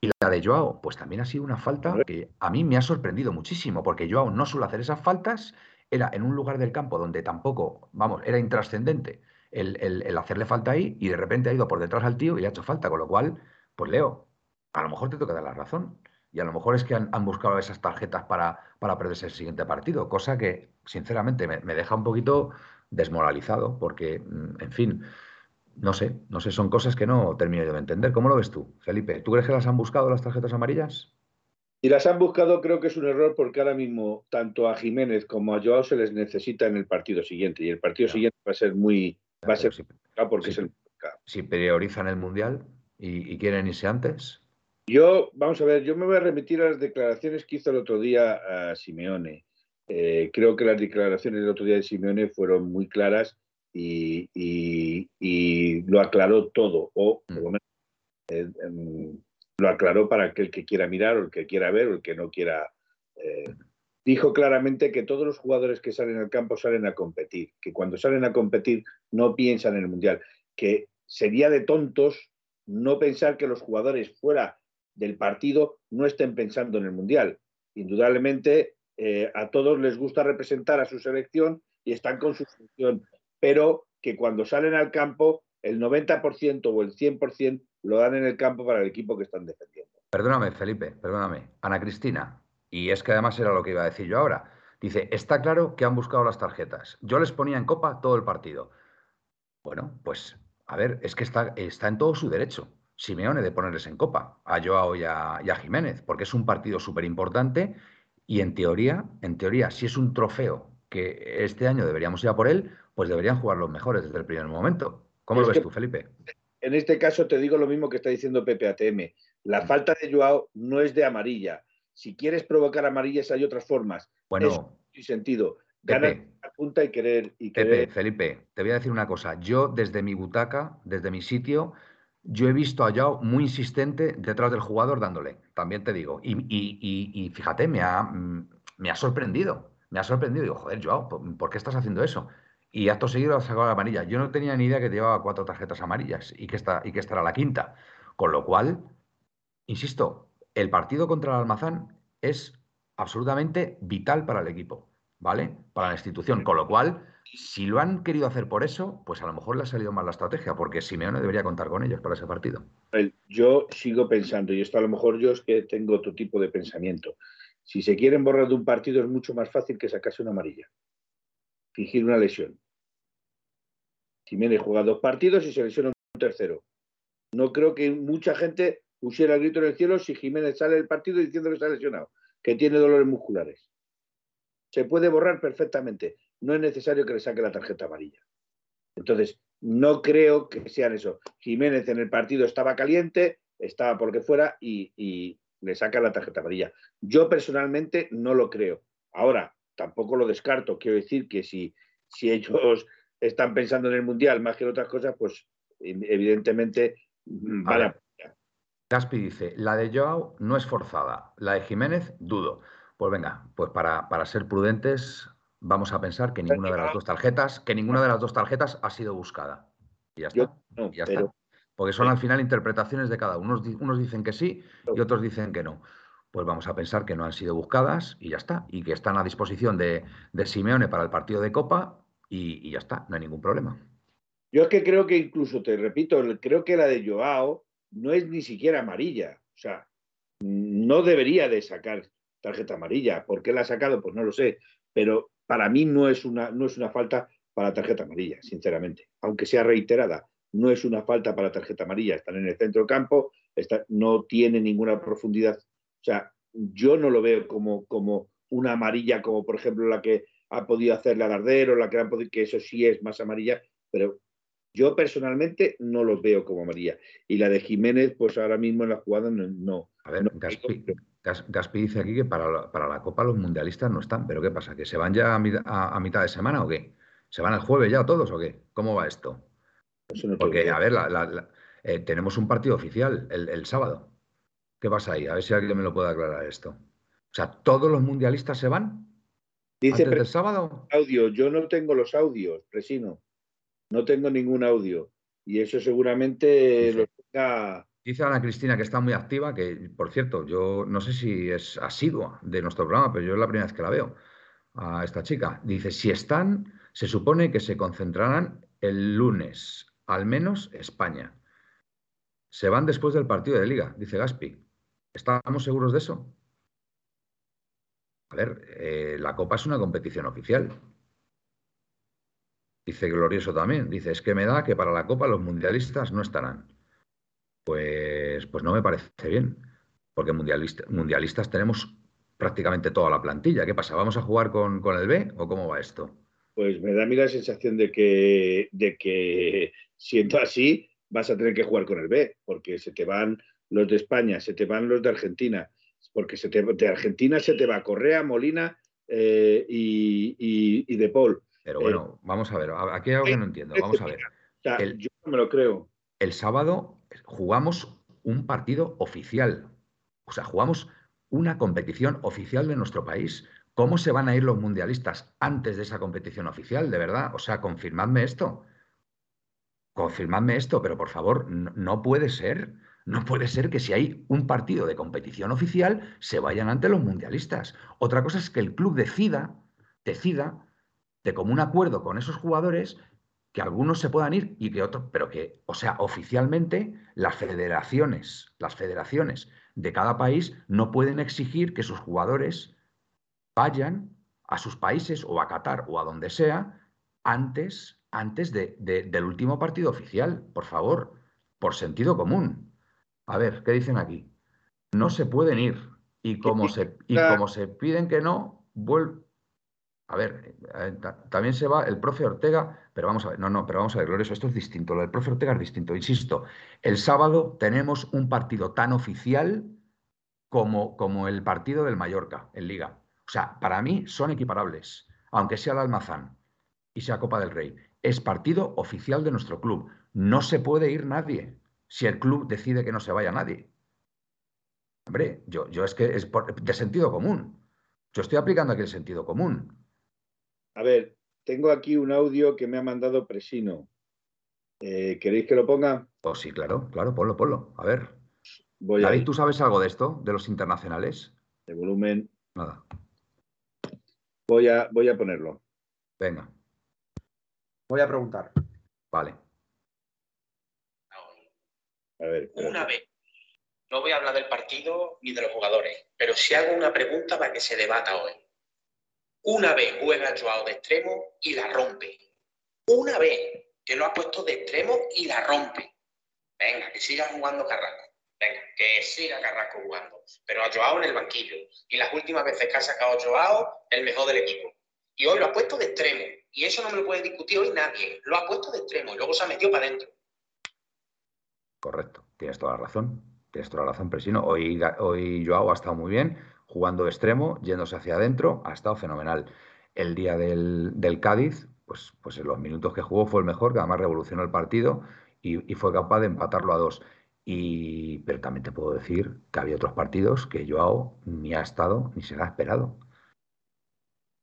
Y la de Joao, pues también ha sido una falta que a mí me ha sorprendido muchísimo, porque Joao no suele hacer esas faltas era en un lugar del campo donde tampoco, vamos, era intrascendente el, hacerle falta ahí y de repente ha ido por detrás al tío y le ha hecho falta, con lo cual, pues Leo, a lo mejor te toca dar la razón. Y a lo mejor es que han, buscado esas tarjetas para, para, perderse el siguiente partido, cosa que, sinceramente, me, deja un poquito desmoralizado, porque, mm, en fin, no sé, no sé, son cosas que no termino de entender. ¿Cómo lo ves tú, Felipe? ¿Tú crees que las han buscado las tarjetas amarillas? Y las han buscado, creo que es un error porque ahora mismo tanto a Jiménez como a Joao se les necesita en el partido siguiente. Y el partido siguiente va a ser muy. Va a ser si, porque es el. Si priorizan el mundial y, quieren irse antes. Yo, vamos a ver, yo me voy a remitir a las declaraciones que hizo el otro día a Simeone. Eh, creo que las declaraciones del otro día de Simeone fueron muy claras y, lo aclaró todo, o por lo mm. menos eh, lo aclaró para aquel que quiera mirar o el que quiera ver o el que no quiera. Eh, dijo claramente que todos los jugadores que salen al campo salen a competir, que cuando salen a competir no piensan en el Mundial, que sería de tontos no pensar que los jugadores fuera del partido no estén pensando en el Mundial. Indudablemente eh, a todos les gusta representar a su selección y están con su selección, pero que cuando salen al campo el 90% o el 100% lo dan en el campo para el equipo que están defendiendo. Perdóname, Felipe, perdóname. Ana Cristina, y es que además era lo que iba a decir yo ahora. Dice, está claro que han buscado las tarjetas. Yo les ponía en copa todo el partido. Bueno, pues, a ver, es que está, está en todo su derecho. Simeone de ponerles en copa a Joao y a, Jiménez, porque es un partido súper importante y en teoría, en teoría, si es un trofeo que este año deberíamos ir a por él, pues deberían jugar los mejores desde el primer momento. ¿Cómo lo ves tú, Felipe? En este caso te digo lo mismo que está diciendo Pepe ATM. La falta de Joao no es de amarilla. Si quieres provocar amarillas hay otras formas. Bueno, sin sentido. Ganar la punta y querer, y querer... Pepe, Felipe, te voy a decir una cosa. Yo desde mi butaca, desde mi sitio, yo he visto a Joao muy insistente detrás del jugador dándole, también te digo. Y, fíjate, me ha, mm, me ha sorprendido. Me ha sorprendido. Digo, joder, Joao, ¿por qué estás haciendo eso? Y acto seguido ha sacado la amarilla. Yo no tenía ni idea que llevaba cuatro tarjetas amarillas y que esta, y que esta era la quinta. Con lo cual, insisto, el partido contra el Almazán es absolutamente vital para el equipo, ¿vale? Para la institución. Con lo cual, si lo han querido hacer por eso, pues a lo mejor le ha salido mal la estrategia, porque Simeone debería contar con ellos para ese partido. Yo sigo pensando, y esto a lo mejor yo es que tengo otro tipo de pensamiento. Si se quieren borrar de un partido es mucho más fácil que sacarse una amarilla. Fingir una lesión. Jiménez juega dos partidos y se lesiona un tercero. No creo que mucha gente pusiera el grito en el cielo si Jiménez sale del partido diciendo que está lesionado, que tiene dolores musculares. Se puede borrar perfectamente. No es necesario que le saque la tarjeta amarilla. Entonces, no creo que sean eso. Jiménez en el partido estaba caliente, estaba por que fuera y le saca la tarjeta amarilla. Yo personalmente no lo creo. Ahora, tampoco lo descarto. Quiero decir que si, si ellos están pensando en el Mundial más que en otras cosas, pues evidentemente mm, van a... Gaspi dice, la de Joao no es forzada, la de Jiménez dudo. Pues venga, pues para, para ser prudentes vamos a pensar que ninguna de las dos tarjetas, que ninguna de las dos tarjetas ha sido buscada. Y ya está. ya está. Porque son al final interpretaciones de cada uno. Unos, dicen que sí y otros dicen que no. Pues vamos a pensar que no han sido buscadas y ya está. Y que están a disposición de, Simeone para el partido de Copa y, ya está. No hay ningún problema. Yo es que creo que incluso, te repito, creo que la de Joao no es ni siquiera amarilla. O sea, no debería de sacar tarjeta amarilla. ¿Por qué la ha sacado? Pues no lo sé. Pero para mí no es una, no es una falta para tarjeta amarilla, sinceramente. Aunque sea reiterada, no es una falta para tarjeta amarilla, están en el centro campo, no tiene ninguna profundidad. O sea, yo no lo veo como, como una amarilla, como por ejemplo la que ha podido hacer la Gardero, la que han podido, que eso sí es más amarilla, pero yo personalmente no los veo como amarilla. Y la de Jiménez, pues ahora mismo en la jugada no. a ver, Gaspi, dice aquí que para la, para la, Copa los mundialistas no están, pero ¿qué pasa? ¿Que se van ya a, mitad de semana o qué? ¿Se van el jueves ya todos o qué? ¿Cómo va esto? Porque, a ver, eh, tenemos un partido oficial el, sábado. ¿Qué pasa ahí? A ver si alguien me lo puede aclarar esto. O sea, ¿todos los mundialistas se van? Dice antes del sábado. Audio, yo no tengo los audios, Presino. No tengo ningún audio. Y eso seguramente lo tenga. Dice Ana Cristina que está muy activa, que por cierto, yo no sé si es asidua de nuestro programa, pero yo es la primera vez que la veo a esta chica. Dice, si están, se supone que se concentrarán el lunes al menos España. Se van después del partido de liga, dice Gaspi. ¿Estamos seguros de eso? A ver, eh, la Copa es una competición oficial. Dice Glorioso también. Dice, es que me da que para la Copa los mundialistas no estarán. Pues, pues no me parece bien, porque mundialistas tenemos prácticamente toda la plantilla. ¿Qué pasa? ¿Vamos a jugar con, con el B o cómo va esto? Pues me da a mí la sensación de que, de que siendo así vas a tener que jugar con el B, porque se te van los de España, se te van los de Argentina, porque se te, de Argentina se te va Correa, Molina eh, y, De Paul. Pero bueno, eh, vamos a ver, aquí hay algo que no entiendo. Vamos a ver. yo no me lo creo. El sábado jugamos un partido oficial. O sea, jugamos una competición oficial de nuestro país. ¿Cómo se van a ir los mundialistas antes de esa competición oficial? De verdad, o sea, confirmadme esto. Confirmadme esto, pero por favor, no, puede ser. No puede ser que si hay un partido de competición oficial se vayan ante los mundialistas. Otra cosa es que el club decida, decida, de común acuerdo con esos jugadores, que algunos se puedan ir y que otros, pero que, o sea, oficialmente las federaciones, las federaciones de cada país no pueden exigir que sus jugadores vayan a sus países o a Qatar o a donde sea antes, antes de, del último partido oficial, por favor, por sentido común. A ver, ¿qué dicen aquí? No se pueden ir. Y como se, y como se piden que no, vuelve. A ver, eh, también se va el profe Ortega, pero vamos a ver, no, no, pero vamos a ver, Glorioso, esto es distinto, lo del profe Ortega es distinto, insisto, el sábado tenemos un partido tan oficial como, como el partido del Mallorca en Liga. O sea, para mí son equiparables, aunque sea el Almazán y sea Copa del Rey. Es partido oficial de nuestro club. No se puede ir nadie si el club decide que no se vaya nadie. Hombre, yo, yo es que es de sentido común. Yo estoy aplicando aquí el sentido común. A ver, tengo aquí un audio que me ha mandado Presino. Eh, ¿Queréis que lo ponga? Oh, sí, claro, claro, ponlo, ponlo. A ver. David, ¿tú sabes algo de esto, de los internacionales? De volumen. Nada. Voy a, voy a ponerlo. Venga. Voy a preguntar. Vale. Una vez. No voy a hablar del partido ni de los jugadores, pero si hago una pregunta para que se debata hoy. Una vez juega Joao de extremo y la rompe. Una vez que lo ha puesto de extremo y la rompe. Venga, que siga jugando Carrasco. Venga, que siga Carrasco jugando. Pero a Joao en el banquillo. Y las últimas veces que ha sacado Joao, el mejor del equipo. Y hoy lo ha puesto de extremo. Y eso no me lo puede discutir hoy nadie. Lo ha puesto de extremo y luego se ha metido para adentro. Correcto, tienes toda la razón. Tienes toda la razón, Presino. Hoy, hoy Joao ha estado muy bien, jugando de extremo, yéndose hacia adentro, ha estado fenomenal. El día del, Cádiz, pues, pues en los minutos que jugó fue el mejor, que además revolucionó el partido y, fue capaz de empatarlo a dos. Y, pero también te puedo decir que había otros partidos que Joao ni ha estado ni será esperado.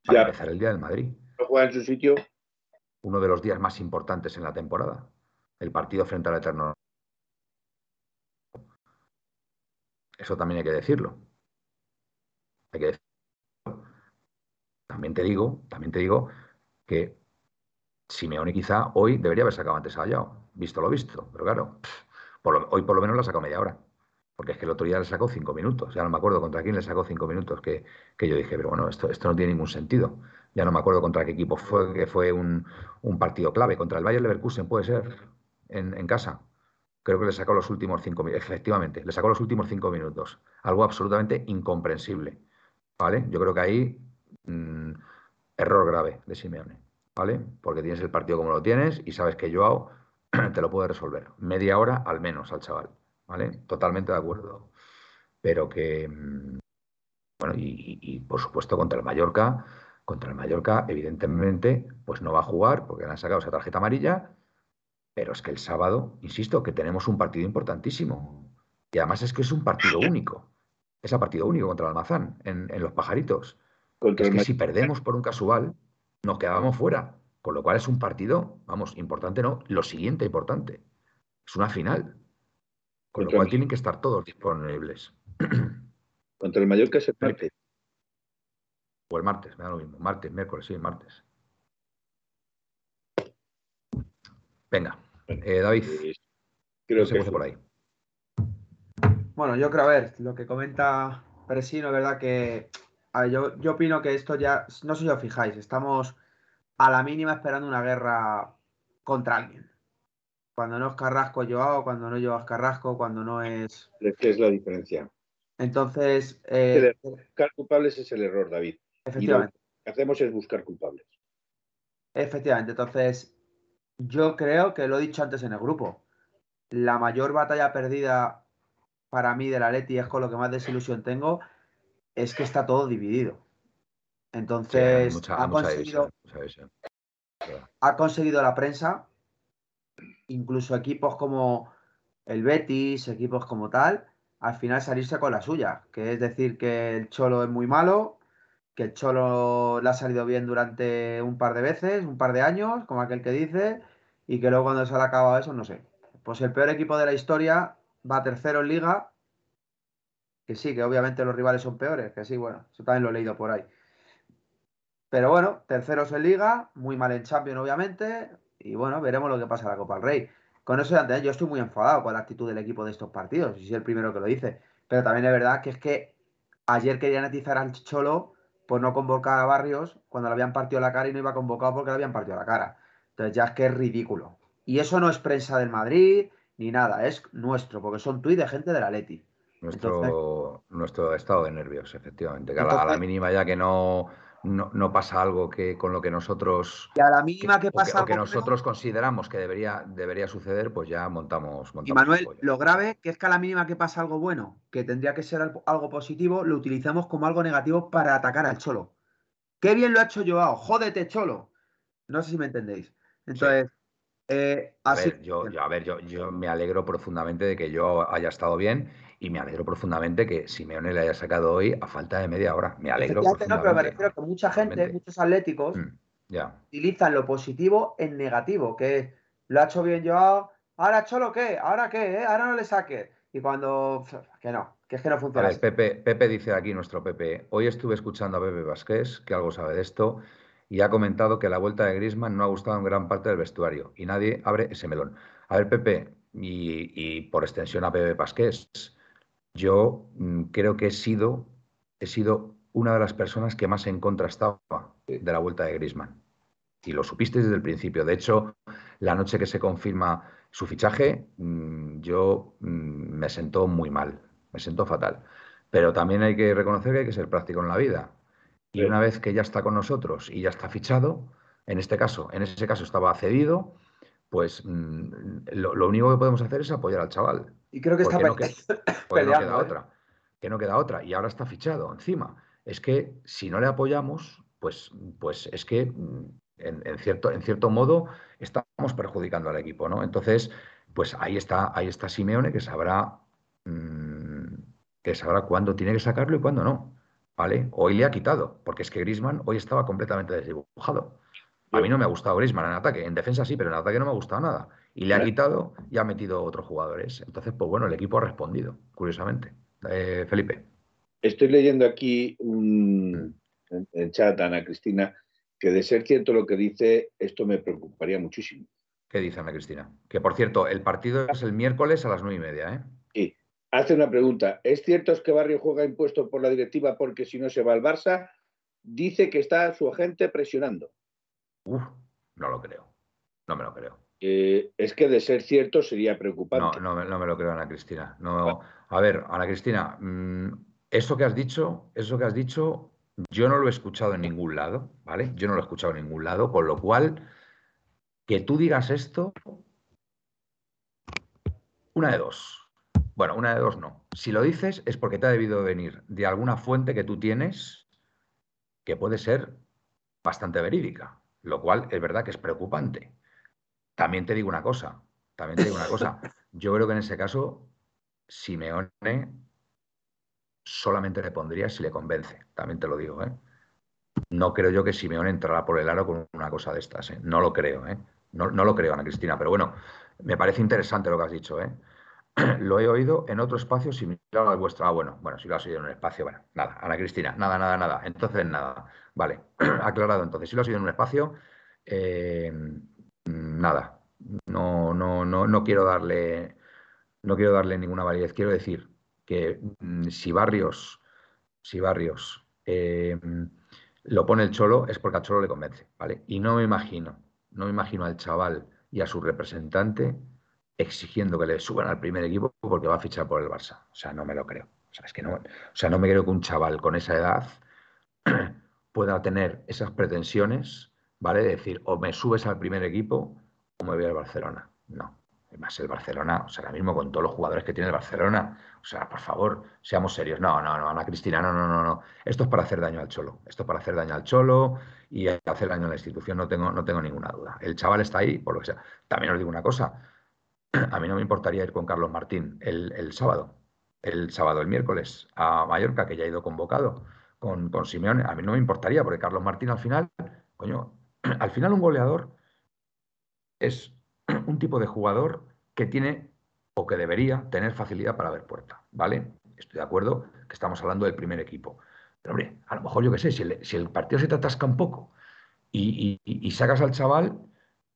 Para empezar el día del Madrid. ¿No juega en su sitio? Uno de los días más importantes en la temporada. El partido frente al Eterno Eso también hay que decirlo. Hay que decirlo. También te digo, también te digo que Simeone quizá hoy debería haber sacado antes a Yao, visto lo visto, pero claro, hoy por lo menos la sacado media hora. Porque es que el otro día le sacó cinco minutos. Ya no me acuerdo contra quién le sacó cinco minutos. Que, yo dije, pero bueno, esto, esto no tiene ningún sentido. Ya no me acuerdo contra qué equipo fue, que fue un, partido clave. Contra el Bayern Leverkusen, puede ser, en casa creo que le sacó los últimos cinco minutos. Efectivamente, le sacó los últimos cinco minutos. Algo absolutamente incomprensible. ¿Vale? Yo creo que ahí mm, error grave de Simeone. ¿Vale? Porque tienes el partido como lo tienes y sabes que Joao te lo puede resolver. Media hora al menos al chaval. ¿Vale? Totalmente de acuerdo. Pero que. Mm, bueno, y, y por supuesto contra el Mallorca. Contra el Mallorca, evidentemente, pues no va a jugar porque le han sacado esa tarjeta amarilla pero es que el sábado, insisto, que tenemos un partido importantísimo. Y además es que es un partido único. Es un partido único contra el Almazán, en, los pajaritos. es que si perdemos por un casual, nos quedamos fuera. Con lo cual es un partido, vamos, importante no, lo siguiente importante. Es una final. Con lo cual tienen que estar todos disponibles. Contra el Mallorca es el martes. O el martes, me da lo mismo. Martes, miércoles, sí, martes. Venga. Eh, David, creo que por ahí. Bueno, yo creo, a ver, lo que comenta Presino, verdad que yo, yo opino que esto ya, no sé si os fijáis, estamos a la mínima esperando una guerra contra alguien. Cuando no es Carrasco, Joao, cuando no llevas Carrasco, cuando no es. ¿Qué es la diferencia? Entonces. Eh, buscar culpables es el error, David. Efectivamente. lo que hacemos es buscar culpables. Efectivamente. Entonces, yo creo que lo he dicho antes en el grupo. La mayor batalla perdida para mí de la Leti es con lo que más desilusión tengo, es que está todo dividido. Entonces, ha, conseguido, ha conseguido la prensa, incluso equipos como el Betis, equipos como tal, al final salirse con la suya, que es decir que el Cholo es muy malo, que el Cholo le ha salido bien durante un par de veces, un par de años, como aquel que dice, y que luego cuando se ha acabado eso, no sé. Pues el peor equipo de la historia va tercero en liga, que sí, que obviamente los rivales son peores, que sí, bueno, eso también lo he leído por ahí. Pero bueno, terceros en liga, muy mal en Champions obviamente, y bueno, veremos lo que pasa en la Copa del Rey. Con eso antes, yo estoy muy enfadado con la actitud del equipo de estos partidos, y soy el primero que lo dice. Pero también es verdad que es que ayer querían atizar al Cholo por no convocar a Barrios cuando le habían partido la cara y no iba convocado porque le habían partido la cara. Entonces ya es que es ridículo. Y eso no es prensa del Madrid, ni nada, es nuestro, porque son tuits de gente de la Leti. Nuestro, nuestro estado de nervios, efectivamente. Que a, la, mínima ya que no, no, pasa algo que con lo que nosotros. Y a la mínima que, pasa. que, nosotros consideramos que debería, debería suceder, pues ya montamos. y Manuel, lo grave que es que a la mínima que pasa algo bueno, que tendría que ser algo positivo, lo utilizamos como algo negativo para atacar al Cholo. Qué bien lo ha hecho Joao, jódete, Cholo. No sé si me entendéis. Entonces, eh, a ver, yo, a ver yo, yo me alegro profundamente de que yo haya estado bien y me alegro profundamente que Simeone le haya sacado hoy a falta de media hora. Me alegro. No, pero me refiero que mucha gente, muchos atléticos, mm, utilizan lo positivo en negativo, que lo ha hecho bien Joao, ahora Cholo qué, ahora qué, ¿Eh? ahora no le saque. Y cuando que no, que es que no funciona. Pepe, Pepe dice aquí nuestro Pepe, hoy estuve escuchando a Pepe Vázquez, que algo sabe de esto, y ha comentado que la vuelta de Grisman no ha gustado en gran parte del vestuario y nadie abre ese melón. A ver, Pepe, y, por extensión a Pepe Pasqués, yo mm, creo que he sido, he sido una de las personas que más en contra estaba de la vuelta de Grisman. Y lo supiste desde el principio. De hecho, la noche que se confirma su fichaje, mm, yo mm, me sentó muy mal, me sentó fatal. Pero también hay que reconocer que hay que ser práctico en la vida. Y una vez que ya está con nosotros y ya está fichado, en este caso, en ese caso estaba cedido, pues lo, único que podemos hacer es apoyar al chaval. Y creo que está no, que, no queda ¿eh? otra. Que no queda otra. Y ahora está fichado encima. Es que si no le apoyamos, pues, pues es que mm, en, cierto, en cierto modo estamos perjudicando al equipo, ¿no? Entonces, pues ahí está, ahí está Simeone que sabrá, mm, que sabrá cuándo tiene que sacarlo y cuándo no. ¿Vale? Hoy le ha quitado, porque es que Grisman hoy estaba completamente desdibujado. A mí no me ha gustado Grisman en ataque, en defensa sí, pero en ataque no me ha gustado nada. Y le ha quitado y ha metido otros jugadores. Entonces, pues bueno, el equipo ha respondido, curiosamente. Eh, Felipe. Estoy leyendo aquí un, en el chat, Ana Cristina, que de ser cierto lo que dice, esto me preocuparía muchísimo. ¿Qué dice Ana Cristina? Que por cierto, el partido es el miércoles a las nueve y media, ¿eh? Sí. Hace una pregunta. ¿Es cierto que Barrio juega impuesto por la directiva porque si no se va al Barça? Dice que está su agente presionando. Uf, no lo creo. No me lo creo. Eh, es que de ser cierto sería preocupante. No, no, me lo creo, Ana Cristina. No, a ver, Ana Cristina, mm, eso que has dicho, eso que has dicho, yo no lo he escuchado en ningún lado, ¿vale? Yo no lo he escuchado en ningún lado, con lo cual, que tú digas esto, una de dos. Bueno, una de dos no. Si lo dices es porque te ha debido venir de alguna fuente que tú tienes que puede ser bastante verídica lo cual es verdad que es preocupante. También te digo una cosa, también te digo una cosa. Yo creo que en ese caso, Simeone solamente le pondría si le convence, también te lo digo, ¿eh? No creo yo que Simeone entrará por el aro con una cosa de estas, ¿eh? No lo creo, ¿eh? No, no, lo creo, Ana Cristina, pero bueno, me parece interesante lo que has dicho, ¿eh? Lo he oído en otro espacio similar al vuestro. Ah, bueno, bueno, si lo has oído en un espacio, bueno, nada, Ana Cristina, nada, nada, nada. Entonces, nada. Vale, aclarado entonces. Si lo has oído en un espacio, eh, nada. No, no, no, no quiero darle. No quiero darle ninguna validez. Quiero decir que mm, si Barrios, si Barrios eh, lo pone el Cholo, es porque al Cholo le convence, ¿vale? Y no me imagino, no me imagino al chaval y a su representante exigiendo que le suban al primer equipo porque va a fichar por el Barça. O sea, no me lo creo. O sea, es que no, o sea, no me creo que un chaval con esa edad pueda tener esas pretensiones, ¿vale? De decir, o me subes al primer equipo o me voy al Barcelona. No. Además, el Barcelona, o sea, ahora mismo con todos los jugadores que tiene el Barcelona, o sea, por favor, seamos serios. No, no, no, Ana Cristina, no, no, no, no. Esto es para hacer daño al Cholo. Esto es para hacer daño al Cholo y hacer daño a la institución, no tengo, no tengo ninguna duda. El chaval está ahí, por lo que sea. También os digo una cosa, a mí no me importaría ir con Carlos Martín el, sábado, el sábado, el miércoles, a Mallorca, que ya ha ido convocado con, con Simeone. A mí no me importaría, porque Carlos Martín al final, coño, al final un goleador es un tipo de jugador que tiene o que debería tener facilidad para ver puerta, ¿vale? Estoy de acuerdo que estamos hablando del primer equipo. Pero hombre, a lo mejor yo qué sé, si el, partido se te atasca un poco y, y, sacas al chaval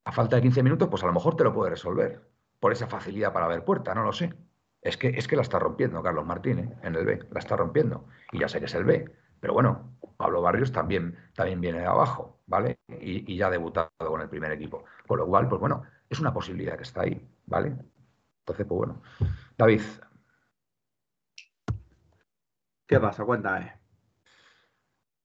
a falta de 15 minutos, pues a lo mejor te lo puede resolver por esa facilidad para ver puerta, no lo sé. Es que, es que la está rompiendo Carlos Martínez en el B, la está rompiendo. Y ya sé que es el B. Pero bueno, Pablo Barrios también, también viene de abajo, ¿vale? Y, ya ha debutado con el primer equipo. Con lo cual, pues bueno, es una posibilidad que está ahí, ¿vale? Entonces, pues bueno. David. ¿Qué pasa? Cuéntame.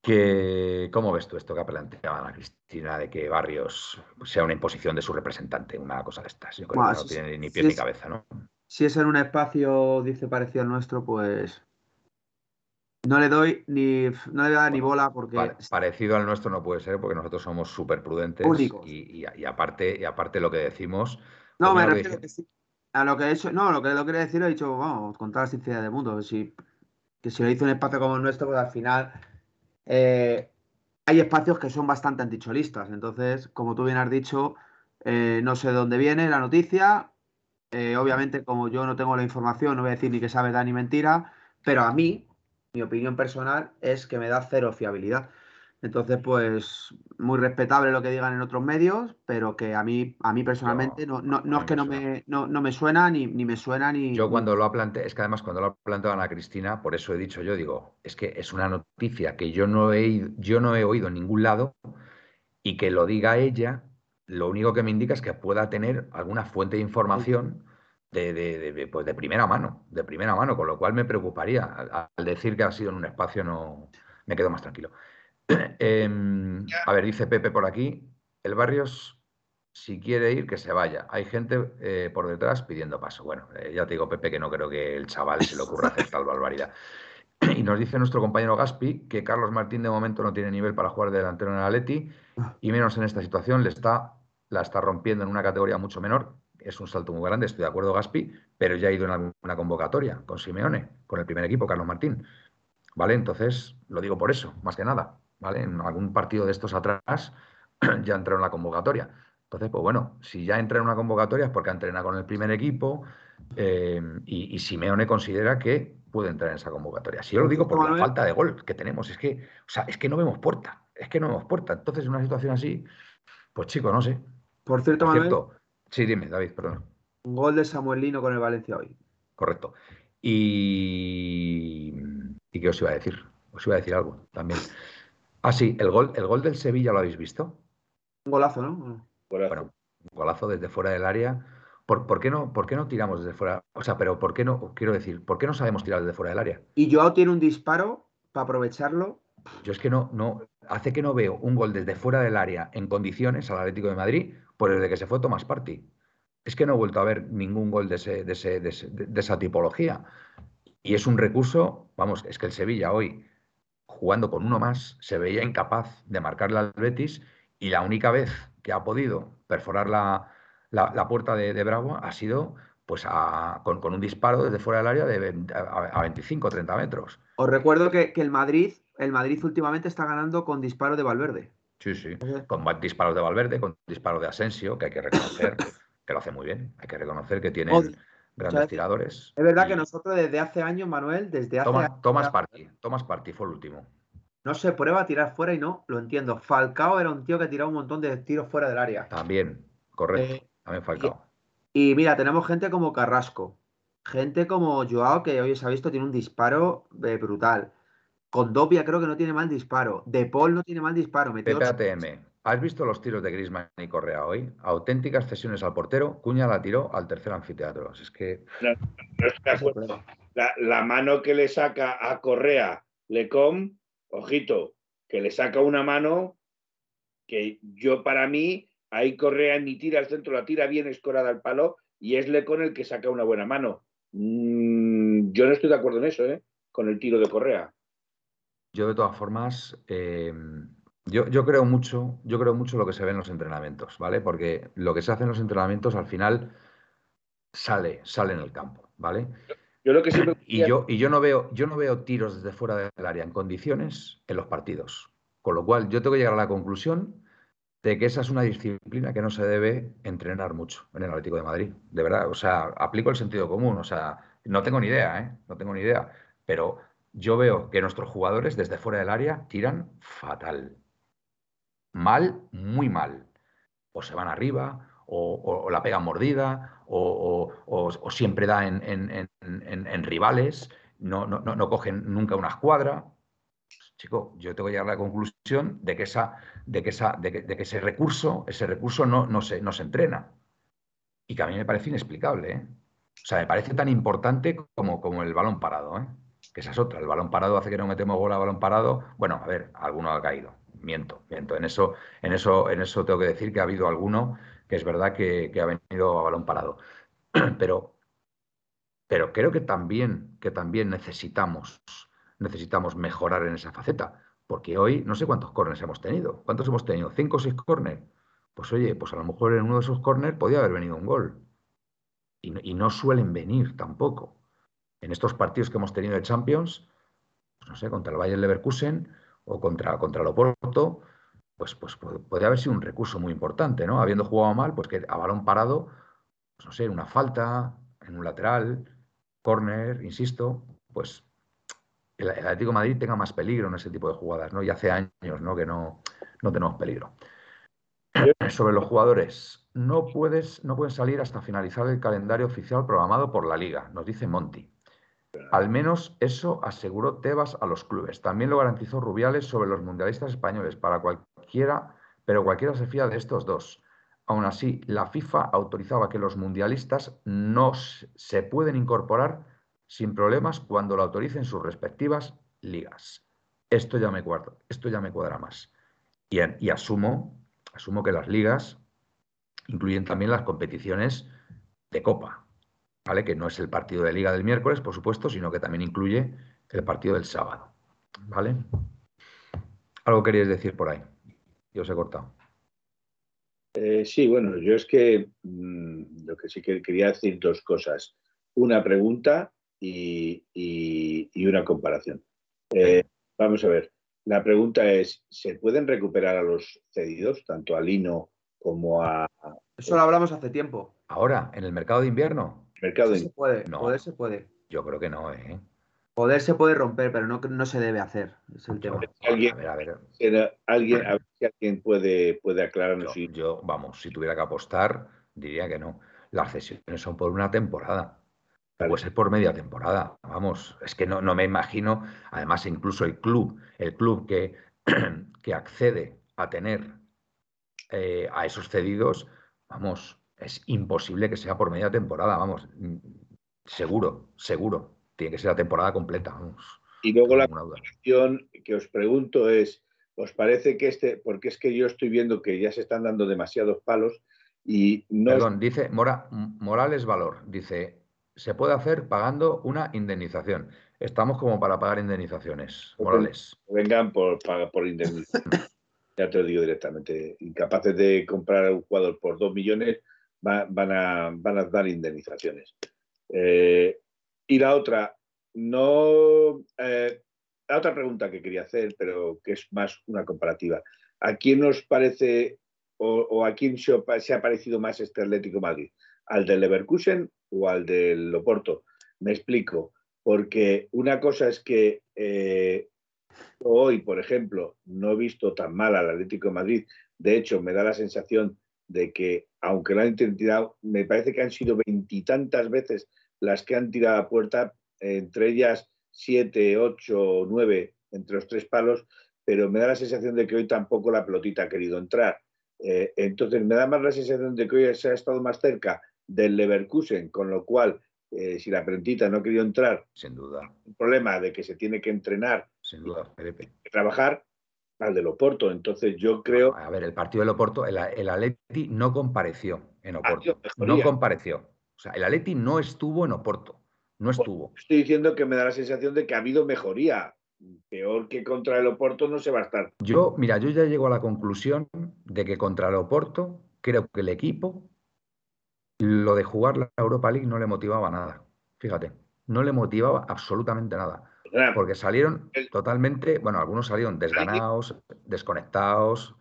Que, ¿Cómo ves tú esto que ha planteado Ana Cristina de que Barrios sea una imposición de su representante? Una cosa de estas. Yo creo que no tiene ni pie ni cabeza, ¿no? Si es en un espacio, dice parecido al nuestro, pues no le doy ni, no le da ni bola porque. parecido al nuestro no puede ser porque nosotros somos súper prudentes y, y, aparte, y aparte lo que decimos. No, me refiero a lo que he hecho. No, lo que lo quería decir he dicho, vamos, con toda la sinceridad del mundo. Si, que si lo hizo un espacio como el nuestro, pues al final eh, hay espacios que son bastante anticholistas. Entonces, como tú bien has dicho, eh, no sé de dónde viene la noticia. Eh, obviamente, como yo no tengo la información, no voy a decir ni que sabe da ni mentira, pero a mí, mi opinión personal es que me da cero fiabilidad. Entonces, pues muy respetable lo que digan en otros medios, pero que a mí, a mí personalmente no, no, no es que no me, no, me suena ni, ni, me suena ni. Yo cuando lo ha planteado, es que además cuando lo ha planteado Ana Cristina, por eso he dicho yo, digo, es que es una noticia que yo no he, yo no he oído en ningún lado y que lo diga ella, lo único que me indica es que pueda tener alguna fuente de información de, de, pues de primera mano, de primera mano, con lo cual me preocuparía. Al, decir que ha sido en un espacio no me quedo más tranquilo. Em, a ver, dice Pepe por aquí, el Barrios, si quiere ir, que se vaya. Hay gente eh, por detrás pidiendo paso. Bueno, eh, ya te digo, Pepe, que no creo que el chaval se le ocurra hacer tal barbaridad. Y nos dice nuestro compañero Gaspi que Carlos Martín de momento no tiene nivel para jugar de delantero en el Atleti y menos en esta situación le está, la está rompiendo en una categoría mucho menor. Es un salto muy grande, estoy de acuerdo, Gaspi, pero ya ha ido en una convocatoria con Simeone, con el primer equipo, Carlos Martín. ¿Vale? Entonces, lo digo por eso, más que nada. En algún partido de estos atrás ya entró en la convocatoria. Entonces, pues bueno, si ya entra en una convocatoria es porque ha entrenado con el primer equipo eh, y, Simeone considera que puede entrar en esa convocatoria. Si yo lo digo por la falta de gol que tenemos, es que, o sea, es que no vemos puerta, es que no vemos puerta. Entonces, en una situación así, pues chico, no sé. Por cierto, Manuel, Sí, dime, David, perdón. Un gol de Samuel Lino con el Valencia hoy. Correcto. Y... ¿Y qué os iba a decir? Os iba a decir algo también. Ah, sí, el gol, el gol del Sevilla lo habéis visto. Un golazo, ¿no? Bueno, un golazo desde fuera del área. ¿Por, qué no, ¿Por qué no tiramos desde fuera? O sea, pero ¿por qué no? Quiero decir, ¿por qué no sabemos tirar desde fuera del área? Y Joao tiene un disparo para aprovecharlo. Yo es que no, no, hace que no veo un gol desde fuera del área en condiciones al Atlético de Madrid por el de que se fue Tomás Party. Es que no he vuelto a ver ningún gol de, ese, de, de esa tipología. Y es un recurso, vamos, es que el Sevilla hoy jugando con uno más, se veía incapaz de marcarle al Betis y la única vez que ha podido perforar la, la, puerta de, Bravo ha sido pues con, un disparo desde fuera del área de a, 25 30 metros. Os recuerdo que, el Madrid el Madrid últimamente está ganando con disparo de Valverde. Sí, sí, con disparos de Valverde, con disparos de Asensio, que hay que reconocer que lo hace muy bien. Hay que reconocer que tiene grandes tiradores. Es verdad que nosotros desde hace años, Manuel, desde hace años, Tomás Party, Tomás Party fue el último. No se prueba a tirar fuera y no, lo entiendo. Falcao era un tío que tiraba un montón de tiros fuera del área. También, correcto. Eh, También Falcao. Y, mira, tenemos gente como Carrasco, gente como Joao, que hoy se ha visto, tiene un disparo eh, brutal. Condopia creo que no tiene mal disparo. De Paul no tiene mal disparo. PPATM. ¿Has visto los tiros de Grisman y Correa hoy? Auténticas cesiones al portero. Cuña la tiró al tercer anfiteatro. Es que. La, mano que le saca a Correa, Lecom, ojito, que le saca una mano que yo para mí, ahí Correa ni tira al centro, la tira bien escorada al palo y es Lecom el que saca una buena mano. Mm, yo no estoy de acuerdo en eso, ¿eh? Con el tiro de Correa. Yo, de todas formas. Eh yo, creo mucho, yo creo mucho lo que se ve en los entrenamientos, ¿vale? Porque lo que se hace en los entrenamientos al final sale, sale en el campo, ¿vale? Yo lo que y yo, y yo no veo, yo no veo tiros desde fuera del área en condiciones en los partidos. Con lo cual, yo tengo que llegar a la conclusión de que esa es una disciplina que no se debe entrenar mucho en el Atlético de Madrid. De verdad, o sea, aplico el sentido común, o sea, no tengo ni idea, ¿eh? No tengo ni idea. Pero yo veo que nuestros jugadores desde fuera del área tiran fatal mal, muy mal. O se van arriba, o, la pegan mordida, o, siempre da en, rivales, no, no, no, cogen nunca una escuadra. Chico, yo tengo que llegar a la conclusión de que, esa, de que, esa, de que, ese recurso, ese recurso no, no, se, no se entrena. Y que a mí me parece inexplicable. ¿eh? O sea, me parece tan importante como, como el balón parado, ¿eh? que esa es otra. El balón parado hace que no metemos gol a balón parado. Bueno, a ver, alguno ha caído. Miento, miento. En eso, en eso, en eso tengo que decir que ha habido alguno que es verdad que, ha venido a balón parado. Pero, pero creo que también, que también necesitamos, necesitamos mejorar en esa faceta. Porque hoy no sé cuántos corners hemos tenido. ¿Cuántos hemos tenido? ¿Cinco o seis corners? Pues oye, pues a lo mejor en uno de esos corners podía haber venido un gol. Y, no suelen venir tampoco. En estos partidos que hemos tenido de Champions, pues no sé, contra el Bayern Leverkusen o contra, contra el Oporto, pues, pues podría haber sido un recurso muy importante, ¿no? Habiendo jugado mal, pues que a balón parado, pues no sé, una falta, en un lateral, córner, insisto, pues el, Atlético de Madrid tenga más peligro en ese tipo de jugadas, ¿no? Y hace años, ¿no? Que no, no tenemos peligro. Sobre los jugadores, no puedes, no puedes salir hasta finalizar el calendario oficial programado por la Liga, nos dice Monti. Al menos eso aseguró Tebas a los clubes. También lo garantizó Rubiales sobre los mundialistas españoles. Para cualquiera, pero cualquiera se fía de estos dos. Aún así, la FIFA autorizaba que los mundialistas no se pueden incorporar sin problemas cuando lo autoricen sus respectivas ligas. Esto ya me cuadra, esto ya me cuadra más. Y, y asumo, asumo que las ligas incluyen también las competiciones de Copa, ¿vale? Que no es el partido de Liga del miércoles, por supuesto, sino que también incluye el partido del sábado, ¿vale? Algo queríais decir por ahí. Yo os he cortado. Eh, sí, bueno, yo es que mm, lo que sí que quería decir dos cosas. Una pregunta y, una comparación. Eh, vamos a ver, la pregunta es, ¿se pueden recuperar a los cedidos, tanto a Lino como a... Eso lo hablamos hace tiempo. Ahora, en el mercado de invierno. Mercado de... Se puede, no, poder se puede. Yo creo que no, ¿eh? Poder se puede romper, pero no, no se debe hacer. Es el tema. ¿Alguien, a ver, ¿alguien, a ver si alguien puede, puede aclararnos. Yo, yo, vamos, si tuviera que apostar, diría que no. Las cesiones son por una temporada. Puede ser por media temporada. Vamos, es que no, no me imagino. Además, incluso el club, el club que, que accede a tener eh, a esos cedidos, vamos, es imposible que sea por media temporada, vamos, mm, seguro, seguro. Tiene que ser la temporada completa, vamos. Y luego la cuestión que os pregunto es, ¿os parece que este, porque es que yo estoy viendo que ya se están dando demasiados palos y no... Perdón, dice Mora, Morales Valor, dice, se puede hacer pagando una indemnización. Estamos como para pagar indemnizaciones, Morales. Vengan por, por indemnización. ya te lo digo directamente. Incapaces de comprar a un jugador por dos millones, van, a, van a dar indemnizaciones. Eh, y la otra, no. Eh, la otra pregunta que quería hacer, pero que es más una comparativa. ¿A quién nos parece o, a quién se, ha parecido más este Atlético Madrid? ¿Al del Leverkusen o al del Loporto. Me explico, porque una cosa es que eh, hoy, por ejemplo, no he visto tan mal al Atlético de Madrid. De hecho, me da la sensación de que, aunque lo han intentado, me parece que han sido veintitantas veces las que han tirado a puerta, entre ellas siete, ocho, nueve, entre los tres palos, pero me da la sensación de que hoy tampoco la pelotita ha querido entrar. Eh, entonces, me da más la sensación de que hoy se ha estado más cerca del Leverkusen, con lo cual, eh, si la prentita no ha querido entrar, sin duda, un problema de que se tiene que entrenar, sin duda, trabajar al del Oporto. Entonces, yo creo. A ver, el partido del Oporto, el, el Atleti no compareció en Oporto. no compareció. O sea, el Atleti no estuvo en Oporto. No pues estuvo. Estoy diciendo que me da la sensación de que ha habido mejoría. Peor que contra el Oporto no se va a estar. Yo, mira, yo ya llego a la conclusión de que contra el Oporto creo que el equipo lo de jugar la Europa League no le motivaba nada. Fíjate, no le motivaba absolutamente nada. Porque salieron totalmente, bueno, algunos salieron desganados, desconectados.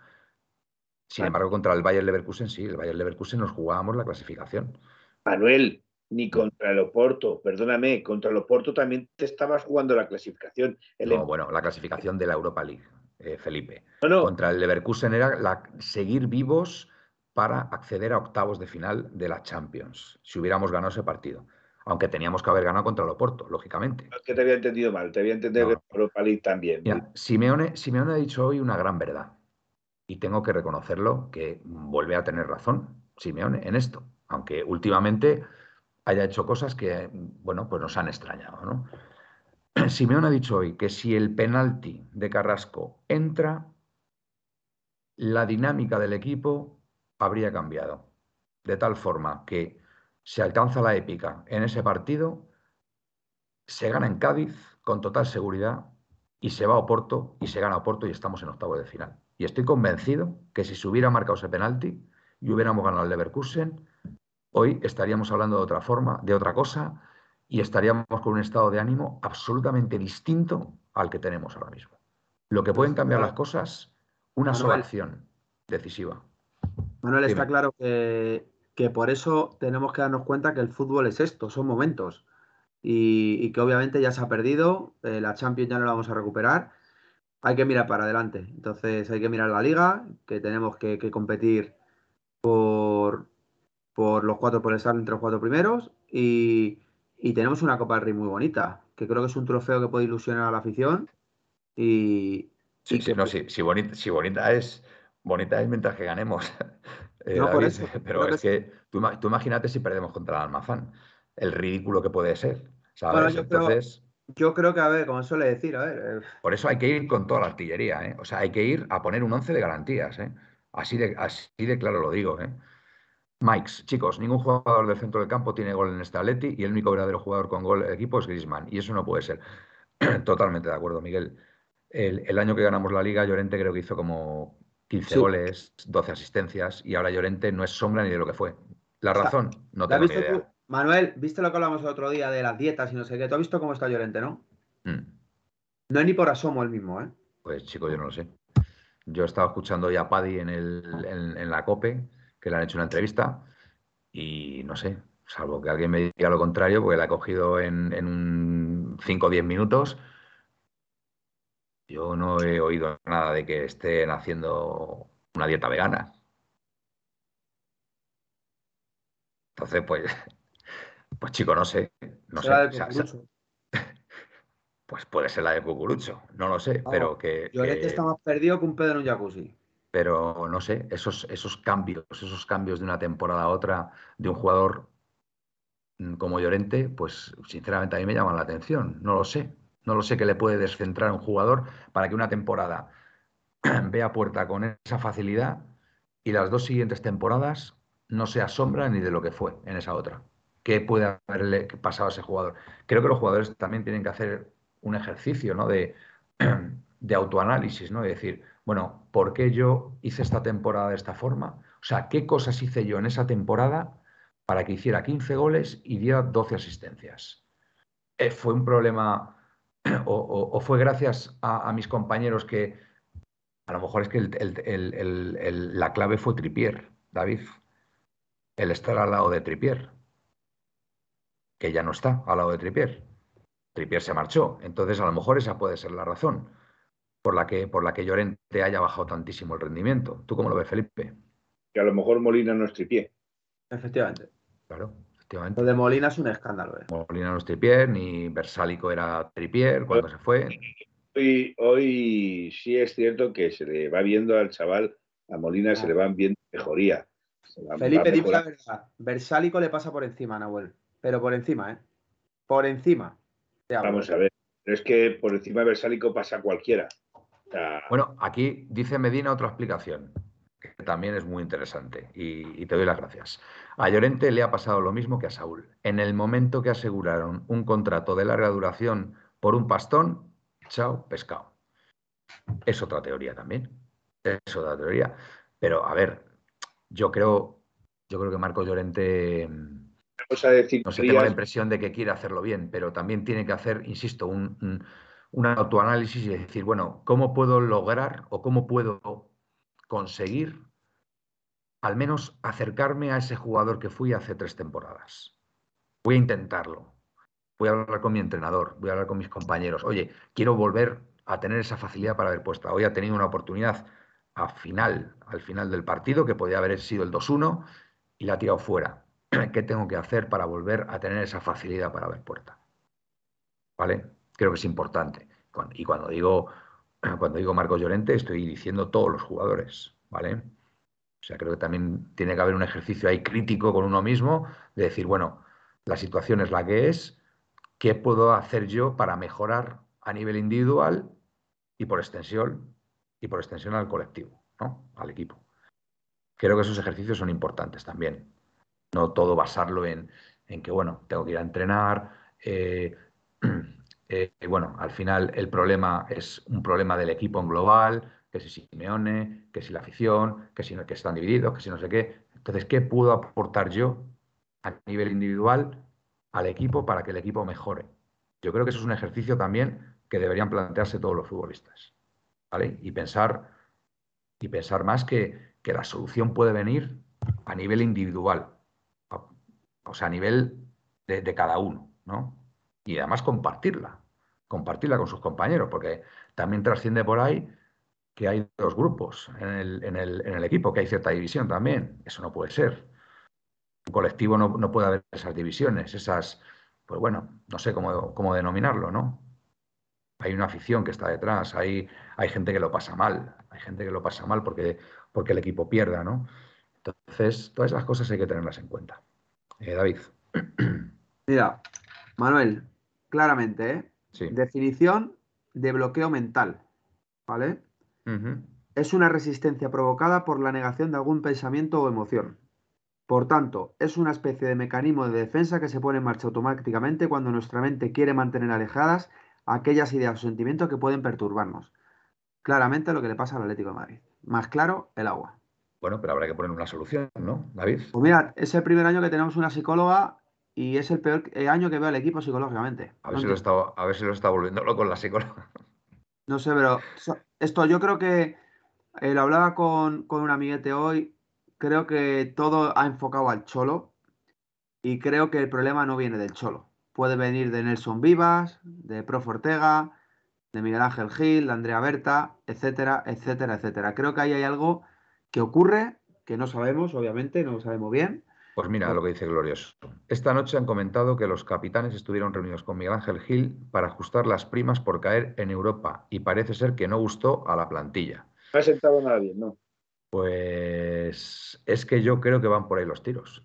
Sin embargo, contra el Bayern Leverkusen, sí, el Bayern Leverkusen nos jugábamos la clasificación. Manuel, ni contra el Oporto, perdóname, contra el Oporto también te estabas jugando la clasificación. No, em- bueno, la clasificación de la Europa League, eh, Felipe. Contra el Leverkusen era la, seguir vivos para acceder a octavos de final de la Champions, si hubiéramos ganado ese partido. Aunque teníamos que haber ganado contra el Oporto, lógicamente. Es que te había entendido mal, te había entendido que Europa League también. Simeone, Simeone ha dicho hoy una gran verdad. Y tengo que reconocerlo que vuelve a tener razón Simeone en esto. Aunque últimamente haya hecho cosas que, bueno, pues nos han extrañado, ¿no? Simeón ha dicho hoy que si el penalti de Carrasco entra, la dinámica del equipo habría cambiado. De tal forma que se alcanza la épica en ese partido, se gana en Cádiz con total seguridad y se va a Oporto y se gana a Oporto y estamos en octavo de final. Y estoy convencido que si se hubiera marcado ese penalti y hubiéramos ganado el Leverkusen, hoy estaríamos hablando de otra forma, de otra cosa, y estaríamos con un estado de ánimo absolutamente distinto al que tenemos ahora mismo. Lo que pueden cambiar las cosas, una sola acción decisiva. Manuel, está claro que, que, por eso tenemos que darnos cuenta que el fútbol es esto, son momentos. Y, que obviamente ya se ha perdido, eh, la Champions ya no la vamos a recuperar. Hay que mirar para adelante. Entonces hay que mirar la liga, que tenemos que, que competir por, por los cuatro, por estar entre los cuatro primeros. Y, tenemos una Copa del Rey muy bonita, que creo que es un trofeo que puede ilusionar a la afición. Y. Sí, sí, no, sí, sí, bonita, sí, bonita es. Bonita es mientras que ganemos. Eh, no, por eso, pero es que, tú, imagínate si perdemos contra el Almazán. El ridículo que puede ser. ¿sabes? yo, Entonces. yo creo que, a ver, como suele decir, a ver. Eh, por eso hay que ir con toda la artillería, ¿eh? O sea, hay que ir a poner un once de garantías, ¿eh? Así de, así de claro lo digo, ¿eh? Mikes, chicos, ningún jugador del centro del campo tiene gol en este Atleti y el único verdadero jugador con gol del equipo es Griezmann. Y eso no puede ser. Totalmente de acuerdo, Miguel. El, año que ganamos la liga, Llorente creo que hizo como 15 goles, 12 asistencias y ahora Llorente no es sombra ni de lo que fue. La razón, no tengo ni idea. Manuel, ¿viste lo que hablamos el otro día de las dietas y no sé qué? ¿Tú has visto cómo está Llorente, no? Mm. No es ni por asomo el mismo, ¿eh? Pues chico, yo no lo sé. Yo he estado escuchando ya a Paddy en, en la COPE que le han hecho una entrevista y no sé, salvo que alguien me diga lo contrario, porque la he cogido en, en un 5 o 10 minutos. Yo no he oído nada de que estén haciendo una dieta vegana. Entonces, pues, pues chico, no sé. No sé. Pues puede ser la de cucurucho, no lo sé, pero que. Llorente está más perdido que un pedo en un jacuzzi pero no sé, esos, esos cambios, esos cambios de una temporada a otra de un jugador mm, como Llorente, pues sinceramente a mí me llaman la atención, no lo sé, no lo sé qué le puede descentrar a un jugador para que una temporada vea puerta con esa facilidad y las dos siguientes temporadas no se asombra ni de lo que fue en esa otra. ¿Qué puede haberle pasado a ese jugador? Creo que los jugadores también tienen que hacer un ejercicio ¿no? de, de autoanálisis, ¿no? De decir, bueno, ¿por qué yo hice esta temporada de esta forma? O sea, ¿qué cosas hice yo en esa temporada para que hiciera 15 goles y diera 12 asistencias? Eh, ¿Fue un problema o, fue gracias a, mis compañeros que a lo mejor es que la clave fue Tripier, David? El estar al lado de Tripier, que ya no está al lado de Tripier. Tripier se marchó, entonces a lo mejor esa puede ser la razón por la que, por la que Llorente haya bajado tantísimo el rendimiento. ¿Tú cómo lo ves, Felipe? Que a lo mejor Molina no es tripié. Efectivamente. Claro, efectivamente. Lo de Molina es un escándalo. ¿eh? Molina no es tripié, ni Versálico era tripier cuando se fue. Hoy, hoy sí es cierto que se le va viendo al chaval, a Molina se le van viendo mejoría. Felipe, dime la verdad. Versálico le pasa por encima, Nahuel. Pero por encima, ¿eh? Por encima. Vamos a ver. Pero es que por encima de Versálico pasa cualquiera. Bueno, aquí dice Medina otra explicación, que también es muy interesante y, te doy las gracias. A Llorente le ha pasado lo mismo que a Saúl. En el momento que aseguraron un contrato de larga duración por un pastón, chao, pescado. Es otra teoría también. Es otra teoría. Pero, a ver, yo creo, yo creo que Marco Llorente no sé, tengo la impresión de que quiere hacerlo bien, pero también tiene que hacer, insisto, un, un autoanálisis y decir, bueno, ¿cómo puedo lograr o cómo puedo conseguir al menos acercarme a ese jugador que fui hace tres temporadas? Voy a intentarlo. Voy a hablar con mi entrenador, voy a hablar con mis compañeros. Oye, quiero volver a tener esa facilidad para ver puesta. Hoy ha tenido una oportunidad a final, al final del partido, que podía haber sido el 2-1, y la ha tirado fuera. ¿Qué tengo que hacer para volver a tener esa facilidad para ver puerta? ¿Vale? creo que es importante. Y cuando digo, cuando digo Marcos Llorente, estoy diciendo todos los jugadores, ¿vale? O sea, creo que también tiene que haber un ejercicio ahí crítico con uno mismo de decir, bueno, la situación es la que es, ¿qué puedo hacer yo para mejorar a nivel individual y por extensión, y por extensión al colectivo, ¿no? al equipo? Creo que esos ejercicios son importantes también. No todo basarlo en, que, bueno, tengo que ir a entrenar. Eh, eh, bueno, al final el problema es un problema del equipo en global, que si Simeone, que si la afición, que si que están divididos, que si no sé qué. Entonces, ¿qué puedo aportar yo a nivel individual al equipo para que el equipo mejore? Yo creo que eso es un ejercicio también que deberían plantearse todos los futbolistas. ¿vale? Y pensar, y pensar más que, que la solución puede venir a nivel individual o sea, a nivel de, cada uno, ¿no? Y además compartirla, compartirla con sus compañeros, porque también trasciende por ahí que hay dos grupos en el, equipo, que hay cierta división también. Eso no puede ser. Un colectivo no, puede haber esas divisiones, esas, pues bueno, no sé cómo, cómo, denominarlo, ¿no? Hay una afición que está detrás, hay, hay gente que lo pasa mal, hay gente que lo pasa mal porque, porque el equipo pierda, ¿no? Entonces, todas esas cosas hay que tenerlas en cuenta. Eh, David. Mira, Manuel, claramente, ¿eh? Definición de bloqueo mental, ¿vale? Es una resistencia provocada por la negación de algún pensamiento o emoción. Por tanto, es una especie de mecanismo de defensa que se pone en marcha automáticamente cuando nuestra mente quiere mantener alejadas aquellas ideas o sentimientos que pueden perturbarnos. Claramente lo que le pasa al Atlético de Madrid. Más claro, el agua. Bueno, pero habrá que poner una solución, ¿no, David? Pues mira, es el primer año que tenemos una psicóloga y es el peor año que veo al equipo psicológicamente. A ver, si lo está, a ver si lo está volviendo loco la psicóloga. No sé, pero esto yo creo que eh, lo hablaba con, con un amiguete hoy. Creo que todo ha enfocado al Cholo y creo que el problema no viene del Cholo. Puede venir de Nelson Vivas, de Prof Ortega, de Miguel Ángel Gil, de Andrea Berta, etcétera, etcétera, etcétera. Creo que ahí hay algo ¿Qué ocurre? Que no sabemos, obviamente, no lo sabemos bien. Pues mira lo que dice Glorioso. Esta noche han comentado que los capitanes estuvieron reunidos con Miguel Ángel Gil para ajustar las primas por caer en Europa y parece ser que no gustó a la plantilla. No ha sentado nadie, ¿no? Pues es que yo creo que van por ahí los tiros.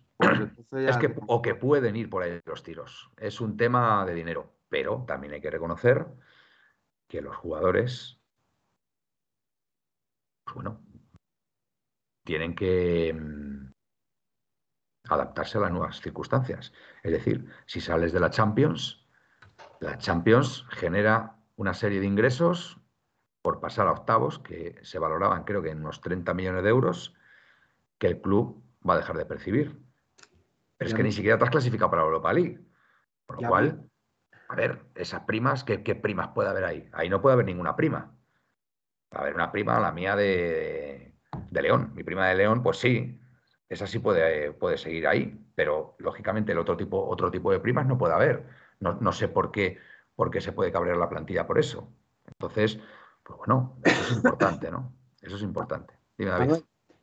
Pues es que, o que pueden ir por ahí los tiros. Es un tema de dinero, pero también hay que reconocer que los jugadores, pues bueno, tienen que mm, adaptarse a las nuevas circunstancias. Es decir, si sales de la Champions, la Champions genera una serie de ingresos por pasar a octavos que se valoraban creo que en unos 30 millones de euros que el club va a dejar de percibir. Pero es que ni siquiera te has clasificado para Europa League. Por lo cual, a ver, esas primas, ¿qué, ¿qué, primas puede haber ahí? Ahí no puede haber ninguna prima. Va a haber una prima, la mía de, de León. Mi prima de León, pues sí, esa sí puede, puede seguir ahí, pero lógicamente el otro tipo, otro tipo de primas no puede haber. No, sé por qué, por qué se puede cabrear la plantilla por eso. Entonces, pues bueno, eso es importante, ¿no? Eso es importante. Dime, David.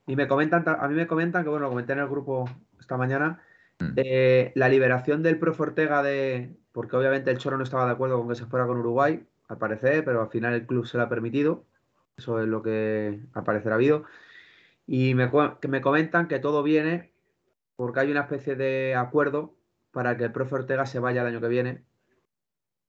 Y me comentan, a mí me comentan que, bueno, lo comenté en el grupo esta mañana, mm. eh, la liberación del profe Ortega de. Porque obviamente el Choro no estaba de acuerdo con que se fuera con Uruguay, al parecer, pero al final el club se lo ha permitido. Eso es lo que al parecer ha habido. Y me, me comentan que todo viene porque hay una especie de acuerdo para que el profe Ortega se vaya el año que viene